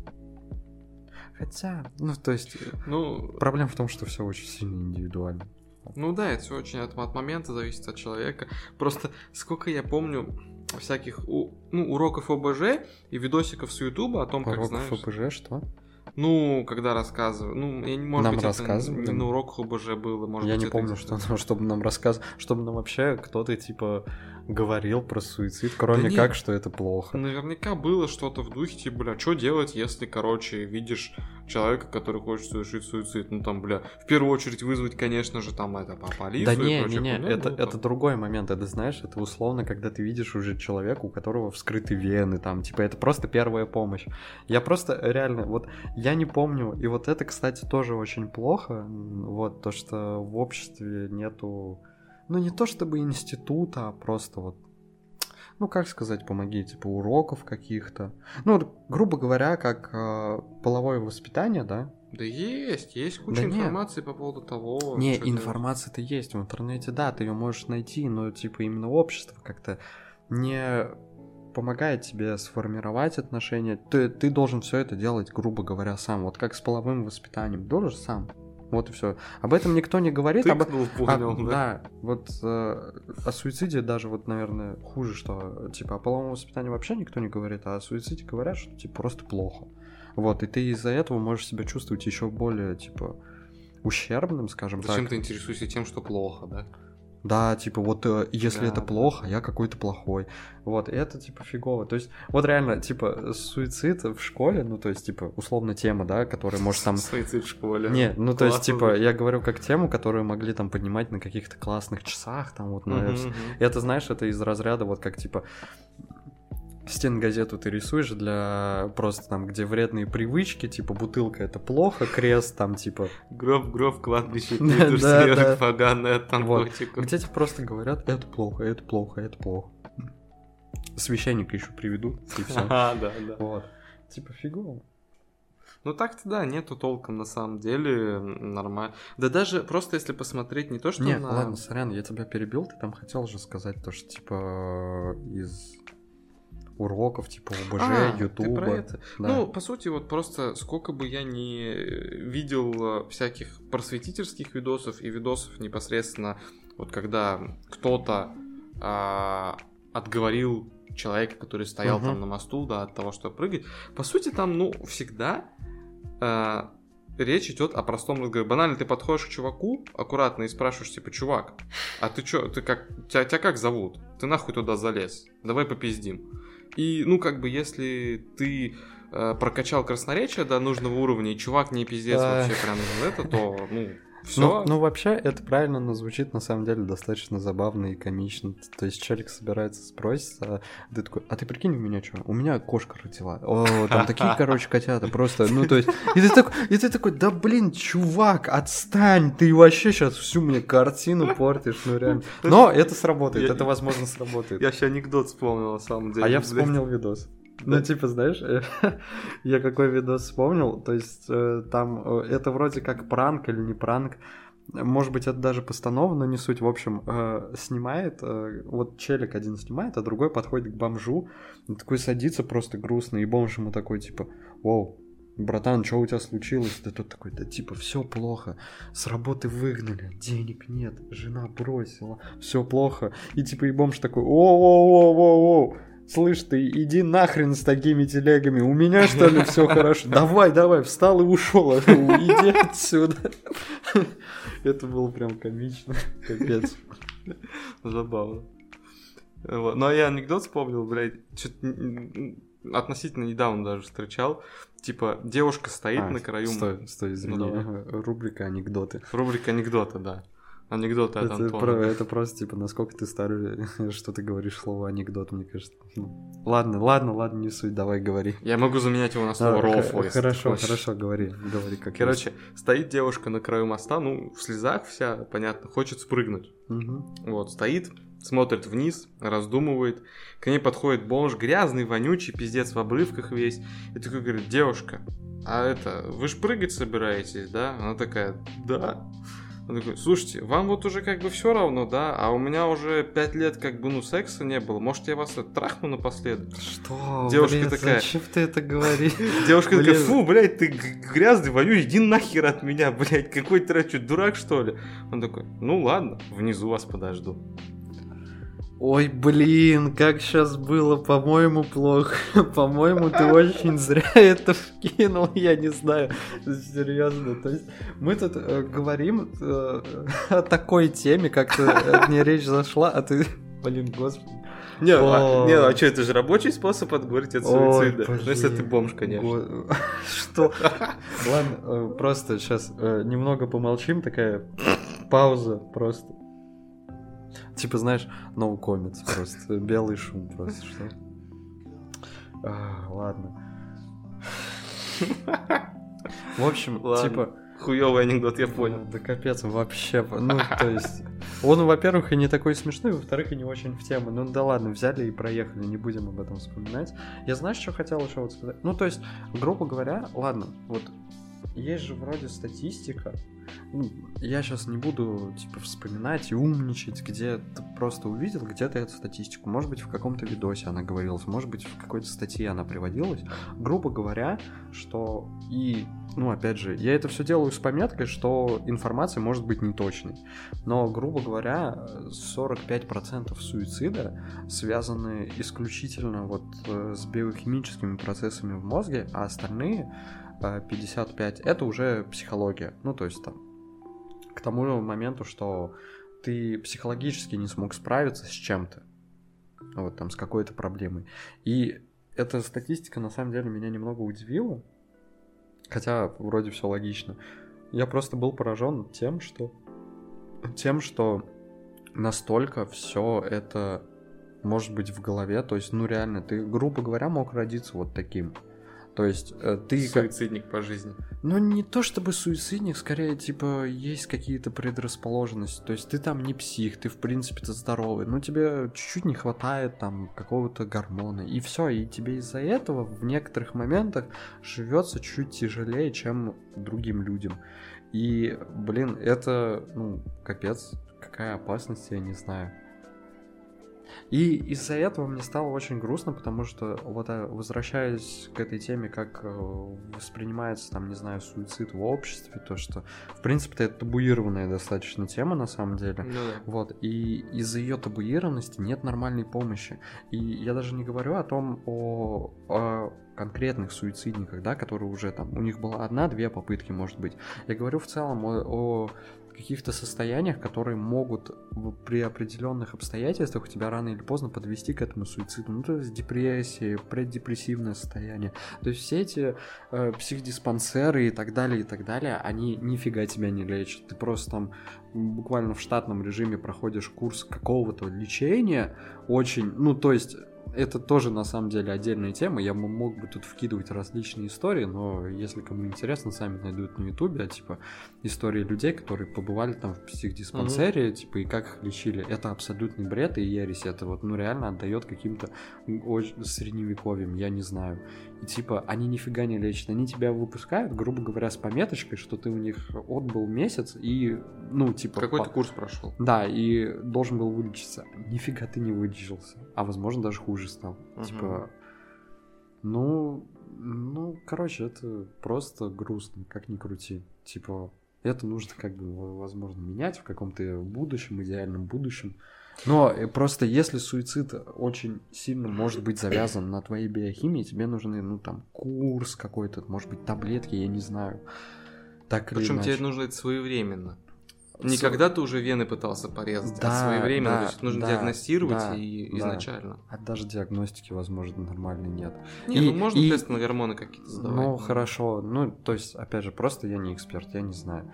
Хотя, ну, то есть, Ну, проблема в том, что все очень сильно индивидуально. Ну да, это все очень от, от момента зависит от человека. Просто сколько я помню всяких у- ну, уроков ОБЖ и видосиков с Ютуба о том, как Урок знаешь. ФПЖ, что? Ну, когда рассказываю. Ну, я не может Нам быть, это рассказывали? не на уроках ОБЖ было, может я быть, не это помню, что, чтобы нам рассказывать, чтобы нам вообще кто-то, типа, говорил про суицид, кроме нет. как, что это плохо. Наверняка было что-то в духе, типа, бля, что делать, если, короче, видишь человека, который хочет совершить суицид? Ну, там, бля, в первую очередь вызвать, конечно же, там, это, по полицию Да не, не, не, Ну, это, ну, это там. другой момент, это знаешь, это условно, когда ты видишь уже человека, у которого вскрыты вены, там, типа, это просто первая помощь. Я просто реально, вот, я не помню, и вот это, кстати, тоже очень плохо, вот, то, что в обществе нету, ну, не то чтобы института, а просто вот, ну, как сказать, помоги, типа, уроков каких-то. Ну, грубо говоря, как э, половое воспитание, да, Да есть, есть куча Да нет. информации по поводу того, не, информация-то есть в интернете, да, ты ее можешь найти, но типа именно общество как-то не помогает тебе сформировать отношения. Ты, ты должен все это делать, грубо говоря, сам. Вот как с половым воспитанием. Должен сам. Вот и все. Об этом никто не говорит. об- Тыкнул, а, понял, да? да, вот э, о суициде даже вот, наверное, хуже, что типа о половом воспитании вообще никто не говорит, а о суициде говорят, что типа просто плохо. Вот, и ты из-за этого можешь себя чувствовать еще более, типа, ущербным, скажем Зачем так. ты интересуешься тем, что плохо, да? Да, типа, вот э, если Да, это да. плохо, я какой-то плохой. Вот, это типа фигово. То есть, вот реально, типа, суицид в школе, ну, то есть, типа, условно тема, да, которая может там Суицид в школе. не, ну то есть, Классно типа, я говорю как тему, которую могли там поднимать на каких-то классных часах, там вот на... Вс- мгм. Это, знаешь, это из разряда вот как, типа, стенгазету ты рисуешь для просто там, где вредные привычки, типа, бутылка это плохо, крест там, типа, Гроб, гроб, кладбище, пидор, да, поганый от Вот. где тебе просто говорят, это плохо, это плохо, это плохо. Священника еще приведут, и все. Ага, да, да. Вот. Типа, фигово. Ну так-то да, нету толком на самом деле нормально. Да даже просто если посмотреть не то, что Не, на... ладно, сорян, я тебя перебил, ты там хотел же сказать то, что, типа, из уроков, типа, ОБЖ, А, ты Ютуба. про это? Да. Ну, по сути, вот просто сколько бы я не видел э, всяких просветительских видосов и видосов непосредственно, вот когда кто-то а, отговорил человека, который стоял Мгм. там на мосту, да, от того, что прыгать. По сути, там, ну, всегда а, речь идет о простом разговоре. Банально ты подходишь к чуваку аккуратно и спрашиваешь, типа, чувак, а ты чё, ты как, тебя, тебя как зовут? Ты нахуй туда залез? Давай попиздим. И, ну, как бы, если ты э, прокачал красноречие до нужного уровня, и чувак не пиздец Да. вообще прям из это, то, Ну, все. ну, вообще, это правильно, но звучит на самом деле достаточно забавно и комично. То есть человек собирается спросить, а ты такой, а ты прикинь у меня что? У меня кошка родила. О, там такие, короче, котята, просто, ну, то есть... И ты такой, и ты такой да блин, чувак, отстань, ты вообще сейчас всю мне картину портишь, ну, реально. Но это сработает, Я- это, возможно, сработает. Я сейчас анекдот вспомнил, на самом деле. А я вспомнил видос. Ну, типа, знаешь, я какой видос вспомнил, то есть э, там э, это вроде как пранк или не пранк, может быть, это даже постанова, но не суть. В общем, э, снимает, э, вот челик один снимает, а другой подходит к бомжу, такой садится просто грустно, и бомж ему такой, типа, вау, братан, что у тебя случилось? Да тот такой, да типа, все плохо, с работы выгнали, денег нет, жена бросила, все плохо. И типа, и бомж такой, о-о-о-о-о, слышь ты, иди нахрен с такими телегами, у меня что ли все хорошо? Давай, давай, встал и ушел, иди отсюда. Это было прям комично, капец. Забавно. Вот. Ну, а я анекдот вспомнил, блядь, н- относительно недавно даже встречал. Типа, девушка стоит А, на краю... Стой, стой, извини. давай. Ага, Рубрика анекдоты. Рубрика анекдота, да. Анекдоты от Это, Антона. про- это просто типа, насколько ты старый, что ты говоришь слово анекдот, мне кажется. Ну, Ладно, ладно, ладно, не суть, давай говори. Я могу заменять его на слово А, рофл, Хорошо, хочешь. хорошо, говори, говори как Короче, стоит девушка на краю моста, ну, в слезах вся, понятно, хочет спрыгнуть. есть. Мгм. Вот, стоит, смотрит вниз, раздумывает. К ней подходит бомж, грязный, вонючий, пиздец в обрывках весь. И такой говорит, девушка, а это, вы ж прыгать собираетесь, да? Она такая, да. Он такой, слушайте, вам вот уже как бы все равно, да? А у меня уже пять лет как бы, ну, секса не было. Может, я вас трахну напоследок? Что? Девушка блин, такая- Зачем ты это говоришь? Девушка такая, фу, блядь, ты грязный, вонючий, иди нахер от меня, блядь, какой ты дурак, что ли? Он такой, ну ладно, внизу вас подожду. Ой, блин, как сейчас было, по-моему, плохо. По-моему, ты очень зря это вкинул, я не знаю. Серьезно, то есть мы тут э, говорим э, о такой теме, как-то о ней речь зашла, а ты, блин, господи. Не, а, не, а что, это же рабочий способ отговорить от Ой, суицида. Ну, если ты бомж, конечно. Что? Ладно, э, просто сейчас немного помолчим, такая пауза просто. Типа, знаешь, no comments просто, белый шум просто, что? А, Ладно. В общем, Ладно. типа, Хуёвый анекдот, я понял. да капец, вообще, ну, то есть, он, во-первых, и не такой смешной, во-вторых, и не очень в тему. Ну, да ладно, взяли и проехали, не будем об этом вспоминать. Я знаешь, что хотел еще вот сказать? Ну, то есть, грубо говоря, ладно, вот, есть же вроде статистика, ну, я сейчас не буду, типа, вспоминать и умничать, где ты просто увидел где-то эту статистику. Может быть, в каком-то видосе она говорилась, может быть, в какой-то статье она приводилась. Грубо говоря, что и, ну, опять же, я это все делаю с пометкой, что информация может быть неточной. Но, грубо говоря, 45% суицида связаны исключительно вот э, с биохимическими процессами в мозге, а остальные 55 это уже психология. Ну, то есть там к тому моменту, что ты психологически не смог справиться с чем-то, вот там с какой-то проблемой. И эта статистика на самом деле меня немного удивила, хотя вроде все логично. Я просто был поражен тем, что тем, что настолько все это может быть в голове, то есть, ну реально, ты, грубо говоря, мог родиться вот таким. То есть э, ты как Суицидник по жизни. ну, не то чтобы суицидник, скорее, типа, есть какие-то предрасположенности. То есть ты там не псих, ты, в принципе-то здоровый. Но тебе чуть-чуть не хватает там какого-то гормона. И все, и тебе из-за этого в некоторых моментах живется чуть тяжелее, чем другим людям. И, блин, это, ну, капец, какая опасность, я не знаю. И из-за этого мне стало очень грустно, потому что вот э, возвращаясь к этой теме, как э, воспринимается там, не знаю, суицид в обществе, то что, в принципе, это табуированная достаточно тема на самом деле. Ну да. Вот, и из-за ее табуированности нет нормальной помощи. И я даже не говорю о том, о, о конкретных суицидниках, да, которые уже там, у них была одна-две попытки, может быть. Я говорю в целом о, о каких-то состояниях, которые могут при определенных обстоятельствах тебя рано или поздно подвести к этому суициду. Ну, то есть депрессия, преддепрессивное состояние. То есть все эти э, психдиспансеры и так далее, и так далее, они нифига тебя не лечат. Ты просто там буквально в штатном режиме проходишь курс какого-то лечения, очень, ну, то есть это тоже на самом деле отдельная тема. Я мог бы тут вкидывать различные истории, но если кому интересно, сами найдут на ютубе, а, типа истории людей, которые побывали там в психдиспансере, типа и как их лечили. Это абсолютный бред и ересь. Это вот ну реально отдает каким-то средневековьем, я не знаю. И типа они нифига не лечат, они тебя выпускают, грубо говоря, с пометочкой, что ты у них отбыл месяц и ну типа Какой-то по- курс прошел. да, и должен был вылечиться. Нифига ты не вылечился. А возможно, даже хуже стал. Мгм. Типа. Ну. Ну, короче, это просто грустно, как ни крути. Типа, это нужно как бы, возможно, менять в каком-то будущем, идеальном будущем. Но э, просто если суицид очень сильно может быть завязан на твоей биохимии, тебе нужны, ну, там, курс какой-то, может быть, таблетки, я не знаю. Так Причем тебе нужно это своевременно. Не когда ты уже вены пытался порезать, Да, а своевременно. да, то есть нужно да, диагностировать да, и да. изначально. А даже диагностики, возможно, нормальной нет. Не, И- ну можно и- тесты на гормоны какие-то сдавать. Ну, хорошо. Ну, то есть, опять же, просто я не эксперт, я не знаю.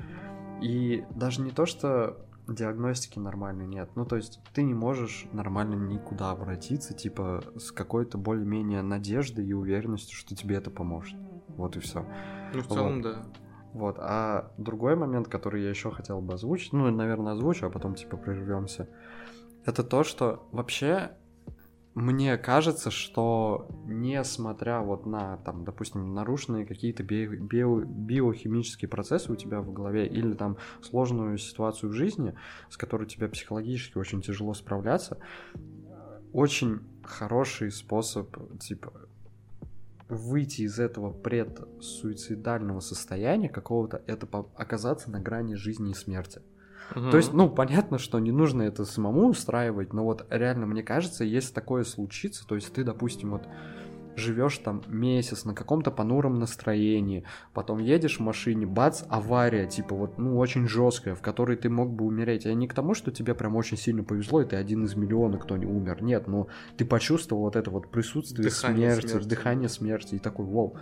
И даже не то, что диагностики нормальной нет. Ну, то есть, ты не можешь нормально никуда обратиться, типа, с какой-то более-менее надеждой и уверенностью, что тебе это поможет. Вот и все. Ну, в целом, да. Вот. А другой момент, который я еще хотел бы озвучить, ну, наверное, озвучу, а потом, типа, прервемся, это то, что вообще мне кажется, что несмотря вот на, там, допустим, нарушенные какие-то био- био- биохимические процессы у тебя в голове или там сложную ситуацию в жизни, с которой тебе психологически очень тяжело справляться, очень хороший способ, типа, выйти из этого предсуицидального состояния какого-то, это оказаться на грани жизни и смерти. То есть, ну, понятно, что не нужно это самому устраивать, но вот реально, мне кажется, если такое случится, то есть ты, допустим, вот живешь там месяц на каком-то понуром настроении, потом едешь в машине, бац, авария, типа вот, ну, очень жесткая, в которой ты мог бы умереть. Я не к тому, что тебе прям очень сильно повезло, и ты один из миллиона, кто не умер. Нет, но ты почувствовал вот это вот присутствие Дыхание смерти, смерти. дыхание смерти, и такой, вау.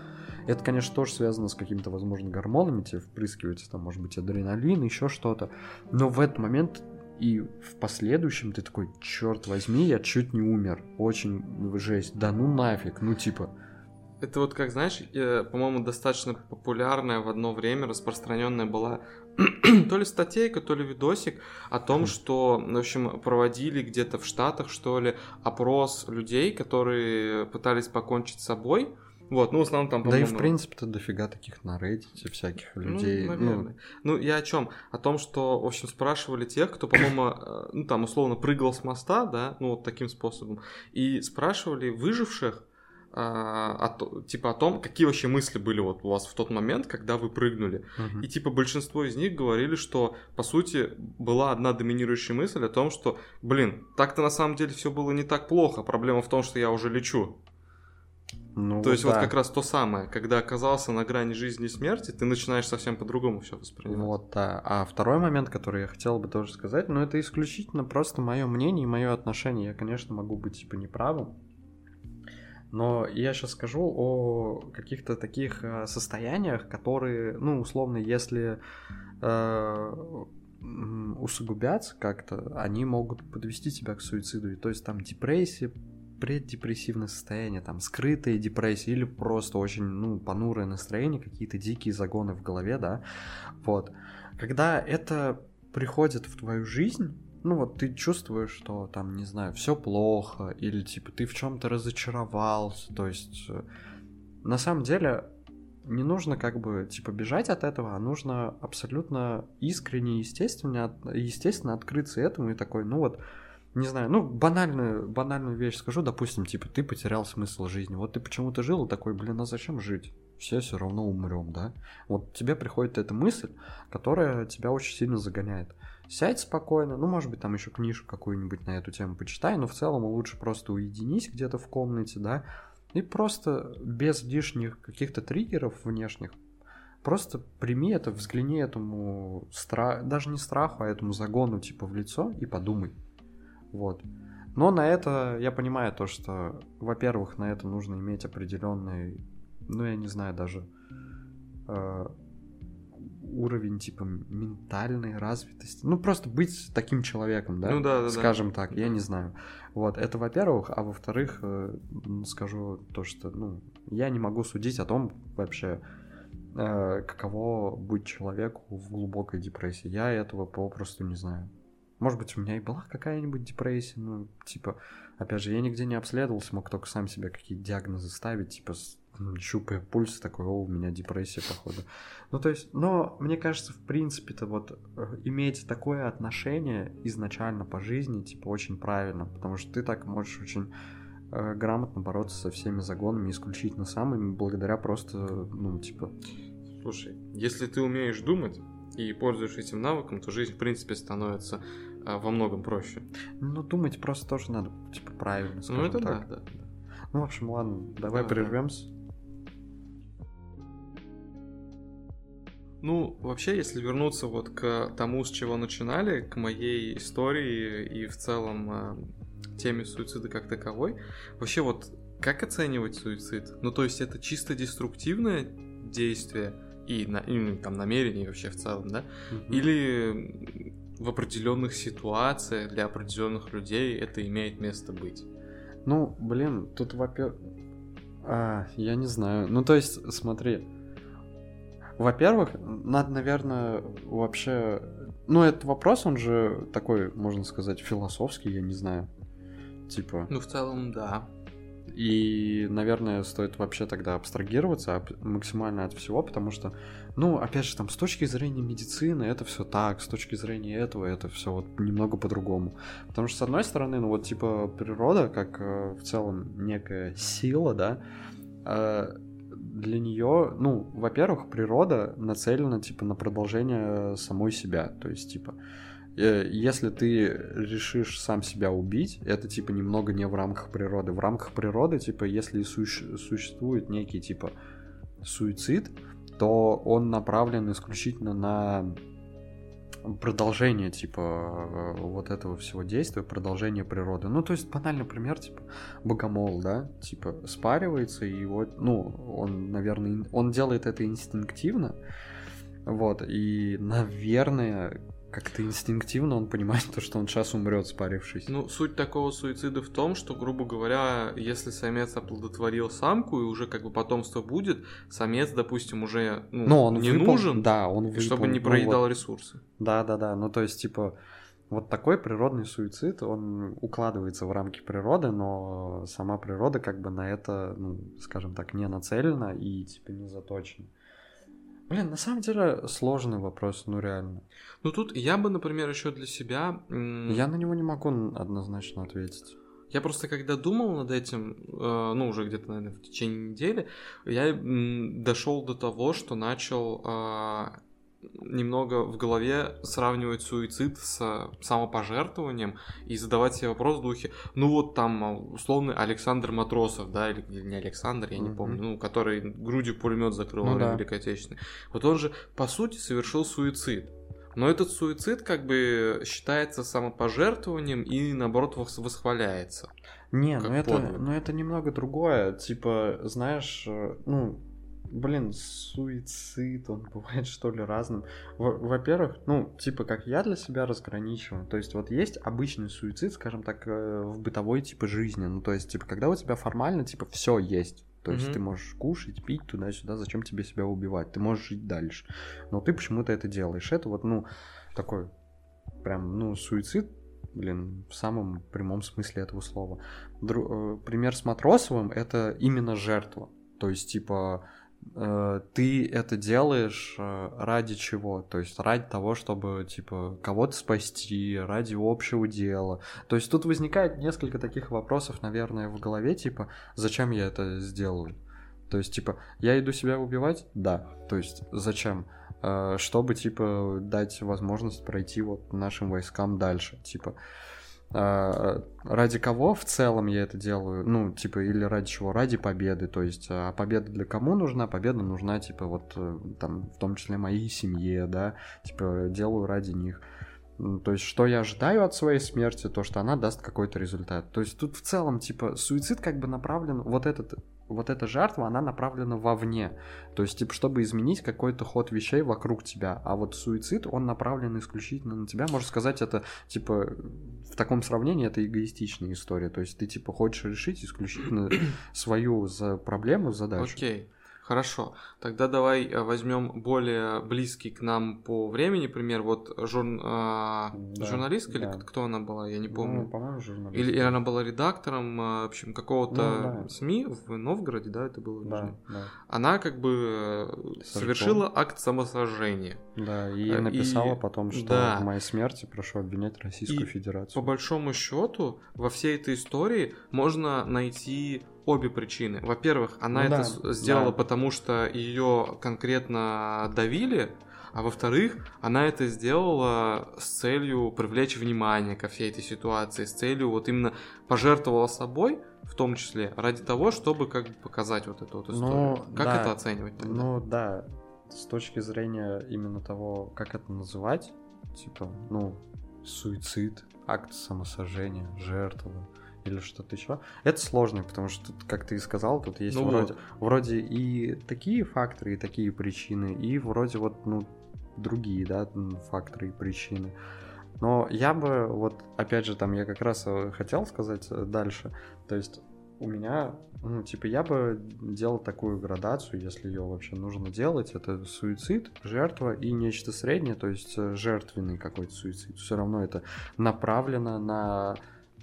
Это, конечно, тоже связано с какими-то, возможно, гормонами, тебе впрыскивается там, может быть, адреналин, еще что-то. Но в этот момент и в последующем ты такой, черт возьми, я чуть не умер. Очень жесть. Да ну нафиг, ну типа. Это вот как, знаешь, э, по-моему, достаточно популярная в одно время, распространенная была то ли статейка, то ли видосик о том, что, в общем, проводили где-то в Штатах, что ли, опрос людей, которые пытались покончить с собой. Вот, ну, в основном там, Да и в принципе-то дофига таких на Reddit всяких Ну, людей. Ну, наверное. Ну, я о чем? О том, что, в общем, спрашивали тех, кто, по-моему, э, ну, там, условно, прыгал с моста, да, ну, вот таким способом, и спрашивали выживших, а, о типа, о том, какие вообще мысли были вот у вас в тот момент, когда вы прыгнули. мгм. И, типа, большинство из них говорили, что, по сути, была одна доминирующая мысль о том, что, блин, так-то на самом деле все было не так плохо, проблема в том, что я уже лечу. Ну, То есть вот да. как раз то самое, когда оказался на грани жизни и смерти, ты начинаешь совсем по-другому все воспринимать. Вот, да. А второй момент, который я хотел бы тоже сказать, ну, это исключительно просто мое мнение и мое отношение. Я, конечно, могу быть, типа, неправым. Но я сейчас скажу о каких-то таких э, состояниях, которые, ну, условно, если э, усугубятся как-то, они могут подвести тебя к суициду. И то есть там депрессия, преддепрессивное состояние, там скрытая депрессия или просто очень, ну, понурое настроение, какие-то дикие загоны в голове, да, вот. Когда это приходит в твою жизнь, ну вот ты чувствуешь, что там, не знаю, все плохо, или типа ты в чем-то разочаровался, то есть э, на самом деле не нужно как бы типа бежать от этого, а нужно абсолютно искренне естественно, естественно открыться этому и такой, ну вот не знаю, ну, банальную, банальную вещь скажу, допустим, типа, ты потерял смысл жизни. Вот ты почему-то жил и такой, блин, а зачем жить? Все все равно умрем, да? Вот тебе приходит эта мысль, которая тебя очень сильно загоняет. Сядь спокойно, ну, может быть, там еще книжку какую-нибудь на эту тему почитай, но в целом лучше просто уединись где-то в комнате, да, и просто без лишних каких-то триггеров внешних Просто прими это, взгляни этому страху, даже не страху, а этому загону типа в лицо и подумай. Вот. Но на это я понимаю то, что, во-первых, на это нужно иметь определенный, ну я не знаю даже э, уровень типа ментальной развитости. Ну просто быть таким человеком, да? Ну да, да. Скажем да. так, я не знаю. Вот это во-первых, а во-вторых, э, скажу то, что, ну я не могу судить о том вообще э, каково быть человеку в глубокой депрессии. Я этого попросту не знаю. Может быть, у меня и была какая-нибудь депрессия, ну, типа, опять же, я нигде не обследовался, мог только сам себе какие-то диагнозы ставить, типа, щупая пульс, такой, о, у меня депрессия, походу. Ну, то есть, но мне кажется, в принципе-то вот э, иметь такое отношение изначально по жизни, типа, очень правильно, потому что ты так можешь очень э, грамотно бороться со всеми загонами, исключительно самыми, благодаря просто, ну, типа, Слушай, если ты умеешь думать и пользуешься этим навыком, то жизнь, в принципе, становится во многом проще. Ну, думать просто тоже надо, типа, правильно, Ну, это так. да, да, да. Ну, в общем, ладно, давай да, прервемся. Ну, вообще, если вернуться вот к тому, с чего начинали, к моей истории и в целом э, теме суицида как таковой, вообще вот как оценивать суицид? Ну, то есть это чисто деструктивное действие, и, на, и там намерений вообще в целом, да? Угу. Или в определенных ситуациях для определенных людей это имеет место быть. Ну, блин, тут, во-первых... А, я не знаю. Ну, то есть, смотри. Во-первых, надо, наверное, вообще... Ну, этот вопрос, он же такой, можно сказать, философский, я не знаю. Типа... Ну, в целом, да. И, наверное, стоит вообще тогда абстрагироваться максимально от всего, потому что, ну, опять же, там, с точки зрения медицины это все так, с точки зрения этого это все вот немного по-другому. Потому что, с одной стороны, ну, вот, типа, природа, как э, в целом некая сила, да, э, для нее, ну, во-первых, природа нацелена, типа, на продолжение самой себя. То есть, типа, Э, если ты решишь сам себя убить, это типа немного не в рамках природы. В рамках природы, типа, если су- существует некий типа суицид, то он направлен исключительно на продолжение, типа, вот этого всего действия, продолжение природы. Ну, то есть, банальный пример, типа, богомол, да, типа, спаривается, и вот, ну, он, наверное, он делает это инстинктивно, вот, и, наверное, как-то инстинктивно он понимает то, что он сейчас умрет, спарившись. Ну, суть такого суицида в том, что, грубо говоря, если самец оплодотворил самку и уже как бы потомство будет, самец, допустим, уже ну, Но он не выпол... нужен, да, он выпол... чтобы не проедал ну, вот. ресурсы. Да, да, да. Ну, то есть, типа, вот такой природный суицид, он укладывается в рамки природы, но сама природа как бы на это, ну, скажем так, не нацелена и типа не заточена. Блин, на самом деле сложный вопрос, ну реально. Ну тут я бы, например, еще для себя... Я на него не могу однозначно ответить. Я просто когда думал над этим, э, ну уже где-то, наверное, в течение недели, я дошел до того, что начал а, немного в голове сравнивать суицид с самопожертвованием и задавать себе вопрос в духе, ну вот там условный Александр Матросов, да, или, или не Александр, я не mm-hmm. помню, ну, который грудью пулемет закрыл ну, да. Великой Отечественной. Вот он же, по сути, совершил суицид. Но этот суицид как бы считается самопожертвованием и, наоборот, восхваляется. Не, ну это, ну это немного другое. Типа, знаешь, э, ну, Блин, суицид, он бывает что ли разным. Во-первых, ну, типа, как я для себя разграничиваю, то есть вот есть обычный суицид, скажем так, э, в бытовой типа жизни, ну, то есть, типа, когда у тебя формально, типа, все есть, то есть mm-hmm. ты можешь кушать, пить туда-сюда, зачем тебе себя убивать, ты можешь жить дальше, но ты почему-то это делаешь, это вот, ну, такой прям, ну, суицид, блин, в самом прямом смысле этого слова. Дру- э, пример с Матросовым — это именно жертва, то есть, типа, ты это делаешь э, ради чего? То есть ради того, чтобы, типа, кого-то спасти, ради общего дела. То есть тут возникает несколько таких вопросов, наверное, в голове, типа, зачем я это сделаю? То есть, типа, я иду себя убивать? Да. То есть, зачем? Э, чтобы, типа, дать возможность пройти вот нашим войскам дальше. Типа, э, ради кого в целом я это делаю? Ну, типа, или ради чего? Ради победы. То есть, а победа для кому нужна? Победа нужна, типа, вот, э, там, в том числе моей семье, да? Типа, делаю ради них. То есть, что я ожидаю от своей смерти, то, что она даст какой-то результат. То есть, тут в целом, типа, суицид как бы направлен, вот этот вот эта жертва, она направлена вовне. То есть, типа, чтобы изменить какой-то ход вещей вокруг тебя. А вот суицид, он направлен исключительно на тебя. Можно сказать, это, типа, в таком сравнении это эгоистичная история. То есть, ты, типа, хочешь решить исключительно свою за проблему, задачу. Окей. Okay. Хорошо, тогда давай э, возьмем более близкий к нам по времени пример. Вот журн... а, да, журналистка да. или кто она была, я не помню. Ну, по-моему, журналистка. Или, или она была редактором, а, в общем, какого-то ну, да. СМИ в Новгороде, да, это было? Да, да. Она как бы э, Сожжён. совершила акт самосожжения. Да, и э, написала и... потом, что да. в моей смерти прошу обвинять Российскую и Федерацию. По большому счету, во всей этой истории можно найти обе причины. Во-первых, она ну, это да, сделала, да. потому что ее конкретно давили, а во-вторых, она это сделала с целью привлечь внимание ко всей этой ситуации, с целью вот именно пожертвовала собой, в том числе, ради того, чтобы как бы показать вот эту вот историю. Ну, как да, это оценивать тогда? Ну да, с точки зрения именно того, как это называть, типа, ну, суицид, акт самосожжения, жертва, или что-то еще. Это сложно, потому что тут, как ты и сказал, тут есть ну вроде, вот. вроде и такие факторы, и такие причины, и вроде вот, ну, другие, да, факторы и причины. Но я бы, вот, опять же, там я как раз э, хотел сказать э, дальше, то есть у меня, ну, типа, я бы делал такую градацию, если ее вообще нужно делать, это суицид, жертва и нечто среднее, то есть э, жертвенный какой-то суицид. Все равно это направлено на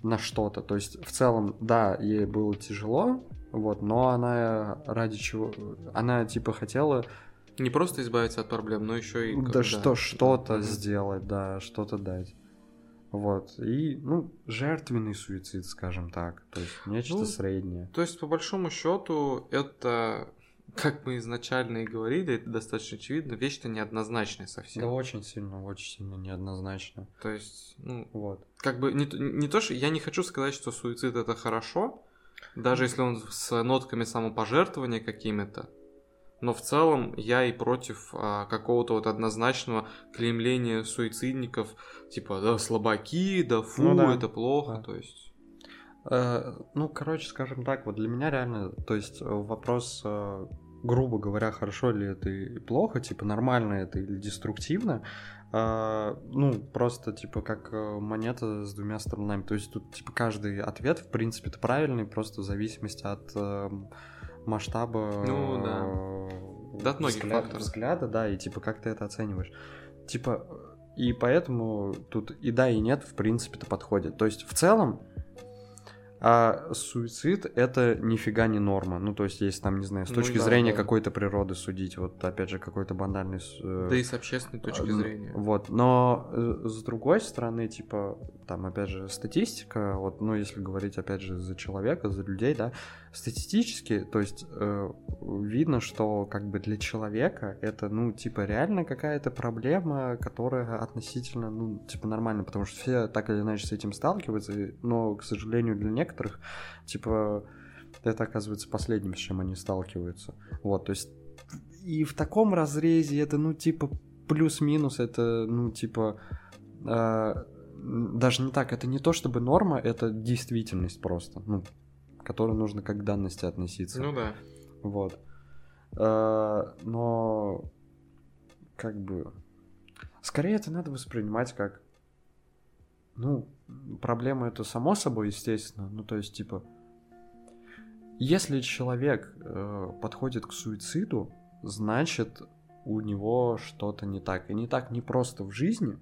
на что-то. То есть в целом, да, ей было тяжело, вот, но она ради чего... Она типа хотела... Не просто избавиться от проблем, но еще и... Да, да что, что-то mm-hmm. сделать, да, что-то дать. Вот. И, ну, жертвенный суицид, скажем так. То есть нечто ну, среднее. То есть, по большому счету, это как мы изначально и говорили, это достаточно очевидно, вещь-то неоднозначная совсем. Да, очень сильно, очень сильно неоднозначно. То есть, ну, вот. Как бы не, не то, что я не хочу сказать, что суицид это хорошо, даже если он с нотками самопожертвования какими-то. Но в целом я и против а, какого-то вот однозначного клеймления суицидников, типа, да, слабаки, да фу, ну, да. это плохо, да. то есть. Э, ну, короче, скажем так, вот для меня реально, то есть вопрос э, грубо говоря, хорошо ли это и плохо, типа нормально это или деструктивно, ну, просто типа как э, монета с двумя сторонами. То есть тут типа каждый ответ, в принципе, это правильный, просто в зависимости от э, масштаба ну, да. Да, от многих взгляд, факторов. взгляда, да, и типа как ты это оцениваешь. Типа, и поэтому тут и да, и нет, в принципе-то подходит. То есть в целом, а суицид это нифига не норма. Ну, то есть, если там, не знаю, с ну точки ну, да, зрения да. какой-то природы судить, вот опять же, какой-то банальный. Э, да и с общественной точки э, зрения. Вот. Но э, с другой стороны, типа, там, опять же, статистика, вот, ну, если говорить, опять же, за человека, за людей, да, статистически, то есть, э, видно, что, как бы, для человека это, ну, типа, реально какая-то проблема, которая относительно, ну, типа, нормально, потому что все так или иначе с этим сталкиваются, но, к сожалению, для некоторых, типа, это оказывается последним, с чем они сталкиваются. Вот, то есть, и в таком разрезе это, ну, типа, плюс-минус, это, ну, типа, э, даже не так, это не то чтобы норма, это действительность просто, ну, к которой нужно как к данности относиться. Ну да. Вот. А, но как бы скорее это надо воспринимать как ну проблема это само собой естественно ну то есть типа если человек э, подходит к суициду значит у него что-то не так и не так не просто в жизни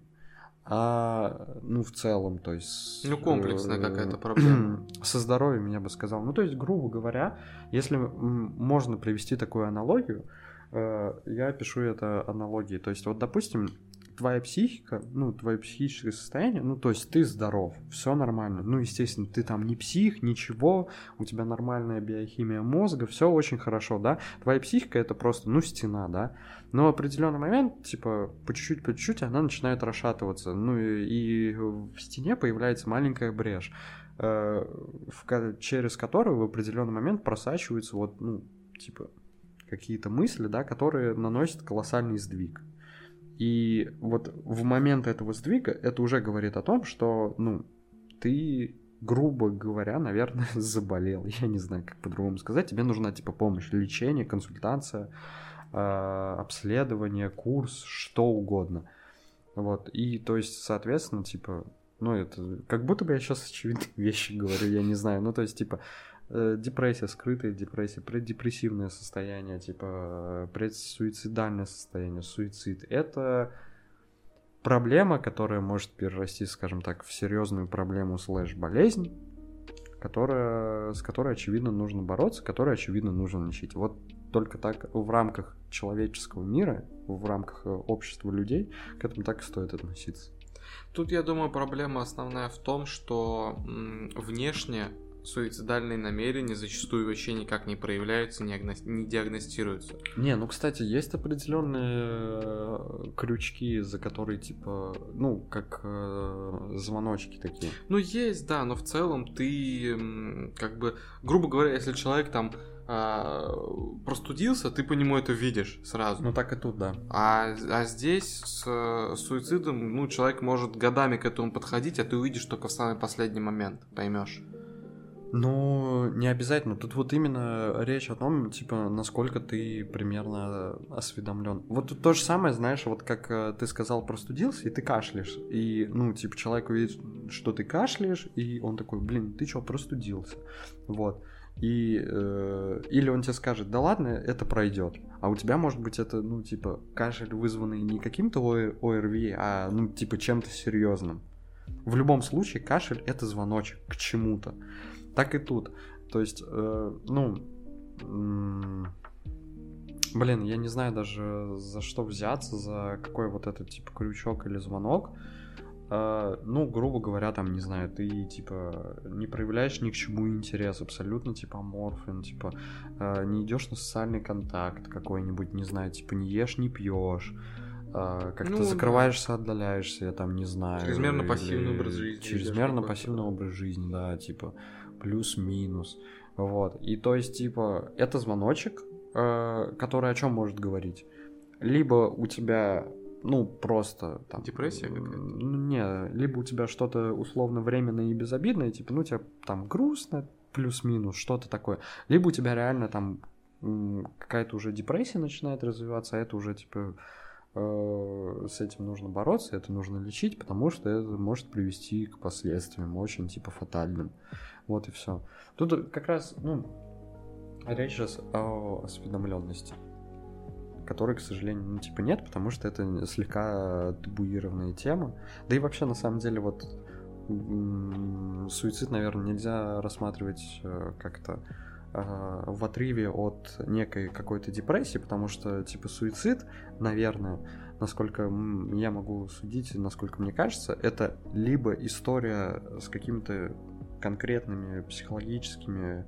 а, ну, в целом, то есть... Ну, комплексная какая-то проблема. Со здоровьем, я бы сказал. Ну, то есть, грубо говоря, если можно привести такую аналогию, э, я пишу это аналогией. То есть, вот, допустим, твоя психика, ну, твое психическое состояние, ну, то есть ты здоров, все нормально. Ну, естественно, ты там не псих, ничего, у тебя нормальная биохимия мозга, все очень хорошо, да. Твоя психика это просто, ну, стена, да. Но в определенный момент, типа, по чуть-чуть, по чуть-чуть она начинает расшатываться. Ну, и, и в стене появляется маленькая брешь, э, в, через которую в определенный момент просачиваются вот, ну, типа, какие-то мысли, да, которые наносят колоссальный сдвиг. И вот в момент этого сдвига это уже говорит о том, что, ну, ты, грубо говоря, наверное, заболел. Я не знаю, как по-другому сказать. Тебе нужна, типа, помощь, лечение, консультация, обследование, курс, что угодно. Вот. И, то есть, соответственно, типа, ну, это как будто бы я сейчас очевидные вещи говорю, я не знаю. Ну, то есть, типа, Э, депрессия, скрытая депрессия, преддепрессивное состояние, типа предсуицидальное состояние, суицид. Это проблема, которая может перерасти, скажем так, в серьезную проблему слэш болезнь, которая, с которой, очевидно, нужно бороться, которой, очевидно, нужно лечить. Вот только так в рамках человеческого мира, в рамках э, общества людей, к этому так и стоит относиться. Тут, я думаю, проблема основная в том, что внешне суицидальные намерения зачастую вообще никак не проявляются, не, агно... не диагностируются. Не, ну, кстати, есть определенные э, крючки, за которые, типа, ну, как э, звоночки такие. Ну, есть, да, но в целом ты, как бы, грубо говоря, если человек там а, простудился, ты по нему это видишь сразу. Ну так и тут, да. А, а здесь с, с суицидом, ну, человек может годами к этому подходить, а ты увидишь только в самый последний момент, поймешь. Ну, не обязательно. Тут вот именно речь о том, типа, насколько ты примерно осведомлен. Вот тут то же самое, знаешь, вот как э, ты сказал, простудился, и ты кашляешь. И, ну, типа, человек увидит, что ты кашляешь, и он такой, блин, ты что, простудился? Вот. И, э, или он тебе скажет, да ладно, это пройдет. А у тебя, может быть, это, ну, типа, кашель, вызванный не каким-то ОРВИ, а, ну, типа, чем-то серьезным. В любом случае, кашель это звоночек к чему-то. Так и тут. То есть, э, ну, блин, я не знаю даже за что взяться, за какой вот этот типа крючок или звонок. Э, ну, грубо говоря, там, не знаю, ты типа не проявляешь ни к чему интерес, абсолютно типа аморфен, типа э, не идешь на социальный контакт какой-нибудь, не знаю, типа не ешь, не пьешь. Uh, как-то ну, закрываешься, да. отдаляешься, я там не знаю. Чрезмерно пассивный образ жизни. Чрезмерно пассивный образ жизни, да, типа плюс-минус. Вот. И то есть, типа, это звоночек, э, который о чем может говорить? Либо у тебя, ну, просто там... Депрессия какая-то? Не, либо у тебя что-то условно временное и безобидное, типа, ну, тебе там грустно, плюс-минус, что-то такое. Либо у тебя реально там какая-то уже депрессия начинает развиваться, а это уже, типа, э, с этим нужно бороться, это нужно лечить, потому что это может привести к последствиям очень, типа, фатальным. Вот и все. Тут как раз, ну, речь сейчас о осведомленности, которой, к сожалению, ну, типа нет, потому что это слегка табуированная тема. Да и вообще, на самом деле, вот суицид, наверное, нельзя рассматривать э, как-то э, в отрыве от некой какой-то депрессии, потому что, типа, суицид, наверное, насколько я могу судить, насколько мне кажется, это либо история с каким-то конкретными психологическими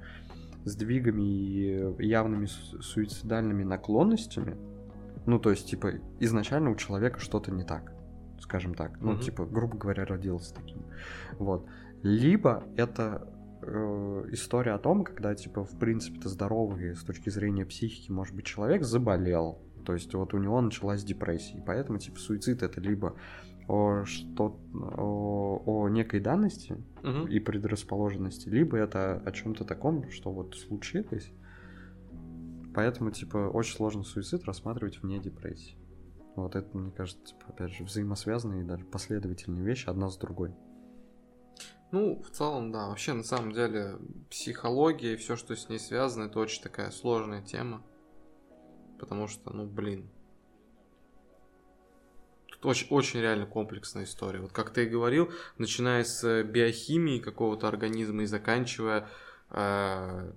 сдвигами и явными суицидальными наклонностями. Ну, то есть, типа, изначально у человека что-то не так, скажем так. Ну, mm-hmm. типа, грубо говоря, родился таким. Вот. Либо это э, история о том, когда, типа, в принципе, то здоровый с точки зрения психики, может быть, человек заболел. То есть, вот у него началась депрессия. И поэтому, типа, суицид это либо о, что, о, о некой данности угу. и предрасположенности, либо это о чем-то таком, что вот случилось. Поэтому, типа, очень сложно суицид рассматривать вне депрессии. Вот это, мне кажется, типа, опять же, взаимосвязанные и даже последовательные вещи одна с другой. Ну, в целом, да. Вообще, на самом деле, психология и все, что с ней связано, это очень такая сложная тема. Потому что, ну, блин, очень, очень реально комплексная история. Вот как ты и говорил, начиная с биохимии какого-то организма и заканчивая э,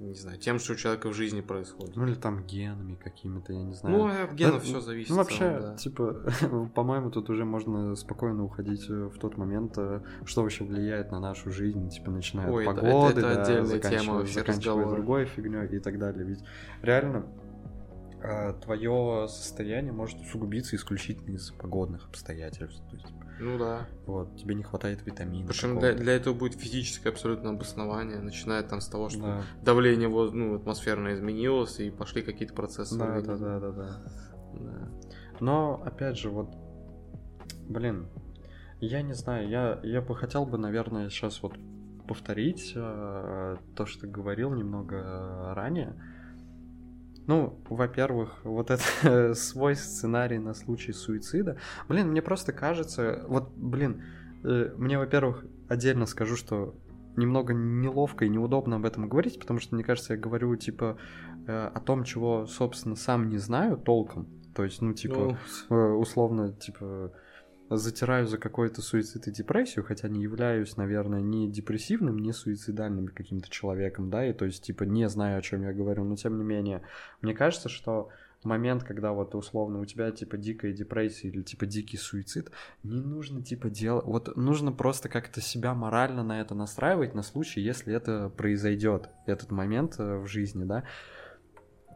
не знаю, тем, что у человека в жизни происходит. Ну или там генами какими-то, я не знаю. Ну, от генов Да, все зависит. Ну, вообще, целом, да. типа, по-моему, тут уже можно спокойно уходить э, в тот момент, э, что вообще влияет на нашу жизнь, типа, начиная от Ой, да, это- погоды, это да, отдельная заканчивая, тема заканчивая другой фигней и так далее. Ведь реально твое состояние может усугубиться исключительно из погодных обстоятельств. То есть, Ну да. вот, тебе не хватает витаминов. Причем для, для этого будет физическое абсолютно обоснование, начиная там с того, что Да, давление ну, атмосферное изменилось, и пошли какие-то процессы. да, да, да, да, да. Да. Но, опять же, вот, блин, я не знаю, я, я бы хотел бы, наверное, сейчас вот повторить э, то, что говорил немного ранее. Ну, во-первых, вот это свой сценарий на случай суицида. Блин, мне просто кажется, вот, блин, э, мне, во-первых, отдельно скажу, что немного неловко и неудобно об этом говорить, потому что, мне кажется, я говорю, типа, э, о том, чего, собственно, сам не знаю толком. То есть, ну, типа, Ну, э, условно, типа, затираю за какой-то суицид и депрессию, хотя не являюсь, наверное, ни депрессивным, ни суицидальным каким-то человеком, да, и то есть, типа, не знаю, о чем я говорю, но тем не менее, мне кажется, что момент, когда вот условно у тебя типа дикая депрессия или типа дикий суицид, не нужно типа делать, вот нужно просто как-то себя морально на это настраивать на случай, если это произойдет, этот момент э, в жизни, да.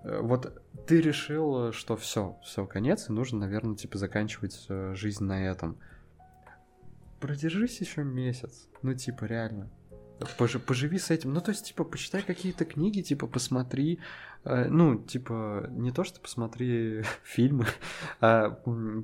Э, Вот ты решил, э, что все, все, конец, и нужно, наверное, типа заканчивать э, жизнь на этом. Продержись еще месяц. Ну, типа, реально. Пожи- поживи с этим. Ну, то есть, типа, почитай какие-то книги, типа, посмотри. Э, ну, типа, не то, что посмотри фильмы, а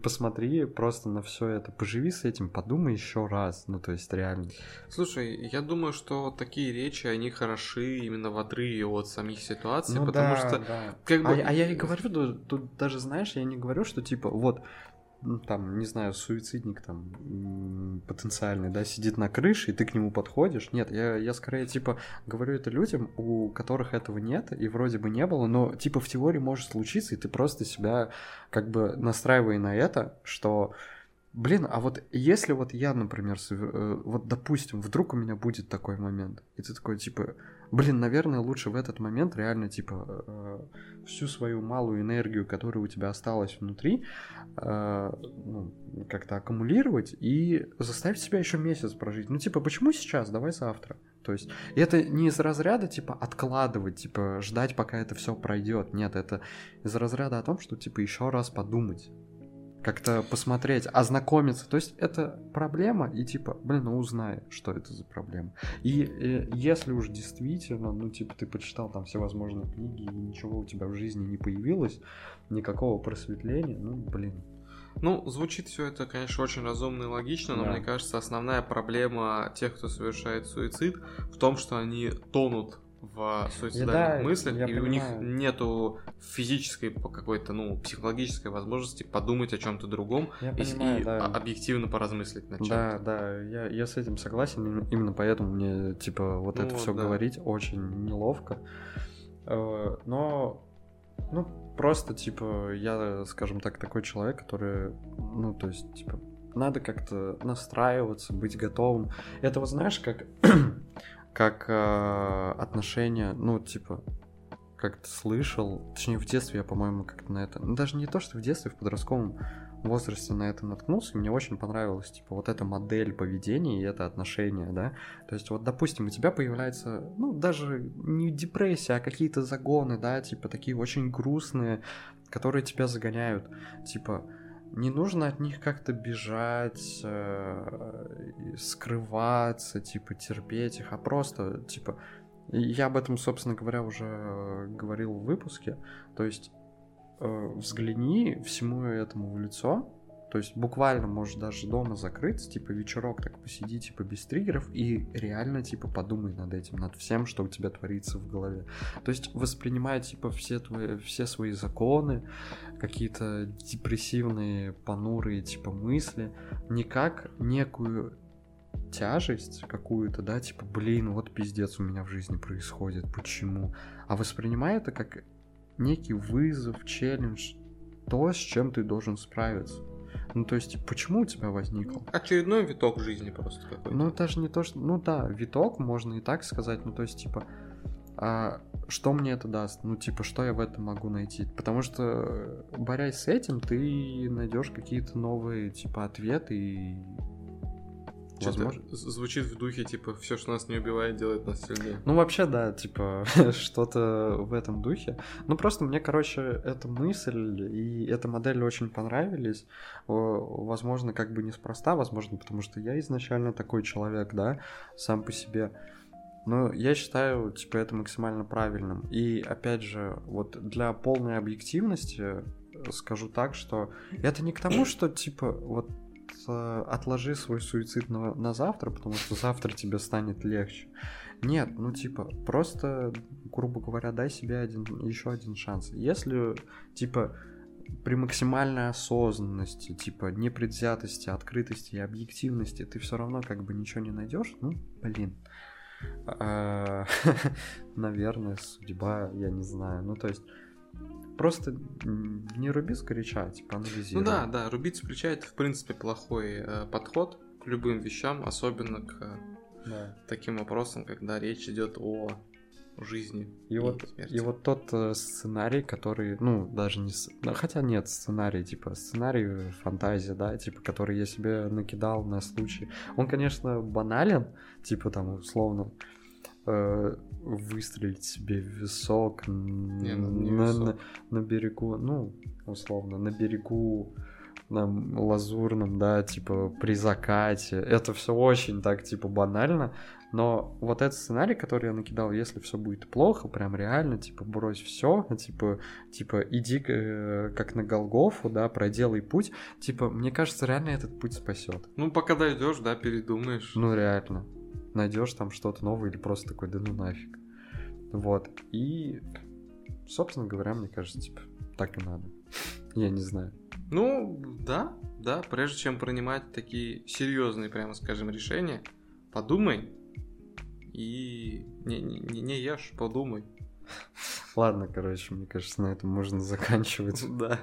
посмотри просто на все это. Поживи с этим, подумай еще раз. Ну, то есть, реально. Слушай, я думаю, что такие речи, они хороши именно в отрыве от самих ситуаций, Ну потому да, что да. как бы... А, а я и говорю, да, тут даже, знаешь, я не говорю, что типа, вот, ну, там, не знаю, суицидник там потенциальный, да, сидит на крыше, и ты к нему подходишь. Нет, я, я скорее, типа, говорю это людям, у которых этого нет, и вроде бы не было, но, типа, в теории может случиться, и ты просто себя, как бы, настраивай на это, что... Блин, а вот если вот я, например, э, вот допустим, вдруг у меня будет такой момент, и ты такой, типа, блин, наверное, лучше в этот момент реально, типа, э, всю свою малую энергию, которая у тебя осталась внутри, э, ну, как-то аккумулировать и заставить себя еще месяц прожить. Ну, типа, почему сейчас? Давай завтра. То есть, это не из разряда, типа, откладывать, типа, ждать, пока это все пройдет. Нет, это из разряда о том, что, типа, еще раз подумать как-то посмотреть, ознакомиться. То есть это проблема, и типа, блин, ну узнай, что это за проблема. И э, если уж действительно, ну типа ты почитал там всевозможные книги, и ничего у тебя в жизни не появилось, никакого просветления, ну блин. Ну, звучит все это, конечно, очень разумно и логично, но Да. мне кажется, основная проблема тех, кто совершает суицид, в том, что они тонут в суицидальных Да, мыслях, и у них понимаю. нету физической по какой-то, ну, психологической возможности подумать о чем-то другом Я и, понимаю, и да. объективно поразмыслить над чем-то. Да, да, я, я с этим согласен, им- именно поэтому мне, типа, вот Ну это вот, все да. говорить очень неловко. Э, Но, ну, просто, типа, я, скажем так, такой человек, который, ну, то есть, типа, надо как-то настраиваться, быть готовым. Это вот знаешь, как, как э, отношения, ну, типа, как-то слышал, точнее, в детстве я, по-моему, как-то на это, ну, даже не то, что в детстве, в подростковом возрасте на это наткнулся, мне очень понравилась, типа, вот эта модель поведения и это отношение, да. То есть, вот, допустим, у тебя появляется, ну, даже не депрессия, а какие-то загоны, да, типа, такие очень грустные, которые тебя загоняют. Типа, не нужно от них как-то бежать, э, скрываться, типа, терпеть их, а просто, типа, я об этом, собственно говоря, уже говорил в выпуске. То есть э, взгляни всему этому в лицо. То есть буквально можешь даже дома закрыться, типа вечерок так посиди, типа без триггеров, и реально, типа, подумай над этим, над всем, что у тебя творится в голове. То есть воспринимай, типа, все твои, все свои законы, какие-то депрессивные, понурые, типа, мысли, не как некую тяжесть какую-то, да, типа, блин, вот пиздец у меня в жизни происходит, почему? А воспринимай это как некий вызов, челлендж, то, с чем ты должен справиться. Ну, то есть, почему у тебя возникло? Очередной виток жизни просто какой-то. Ну, даже не то, что... Ну, да, виток, можно и так сказать. Ну, то есть, типа, а что мне это даст? Ну, типа, что я в этом могу найти? Потому что, борясь с этим, ты найдешь какие-то новые, типа, ответы и возможно. звучит в духе, типа, все, что нас не убивает, делает нас сильнее. Ну, вообще, да, типа, что-то в этом духе. Ну, просто мне, короче, эта мысль и эта модель очень понравились. Возможно, как бы неспроста, возможно, потому что я изначально такой человек, да, сам по себе. Но я считаю, типа, это максимально правильным. И, опять же, вот для полной объективности э, скажу так, что это не к тому, что, типа, вот э, отложи свой суицид на, на завтра, потому что завтра тебе станет легче. Нет, ну типа, просто, грубо говоря, дай себе один, еще один шанс. Если, типа, при максимальной осознанности, типа, непредвзятости, открытости и объективности ты все равно как бы ничего не найдешь, ну, блин. А, Наверное, судьба, я не знаю. Ну, то есть, просто не руби сгоряча, типа, анализируй. Ну да, да, рубить с плеча это, в принципе, плохой э, подход к любым вещам, особенно к э, Да. таким вопросам, когда речь идет о жизни И вот, смерти. и вот тот э, сценарий, который, ну, даже не... с- Хотя нет, сценарий, типа, сценарий фантазия, да, типа, который я себе накидал на случай. Он, конечно, банален, типа, там, условно, э, выстрелить себе в висок Не, ну, не на, висок. на- на берегу, ну, условно, на берегу на лазурном, да, типа при закате. Это все очень так, типа, банально. Но вот этот сценарий, который я накидал, если все будет плохо, прям реально, типа, брось все, типа, типа, иди э, как на Голгофу, да, проделай путь. Типа, мне кажется, реально этот путь спасет. Ну, пока дойдешь, да, передумаешь. Ну, реально. Найдешь там что-то новое или просто такой, да ну нафиг. Вот. И, собственно говоря, мне кажется, типа, так и надо. Я не знаю. Ну, да, да, прежде чем принимать такие серьезные, прямо скажем, решения, подумай и не, не, не- ешь, подумай. Ладно, короче, мне кажется, на этом можно заканчивать. Да.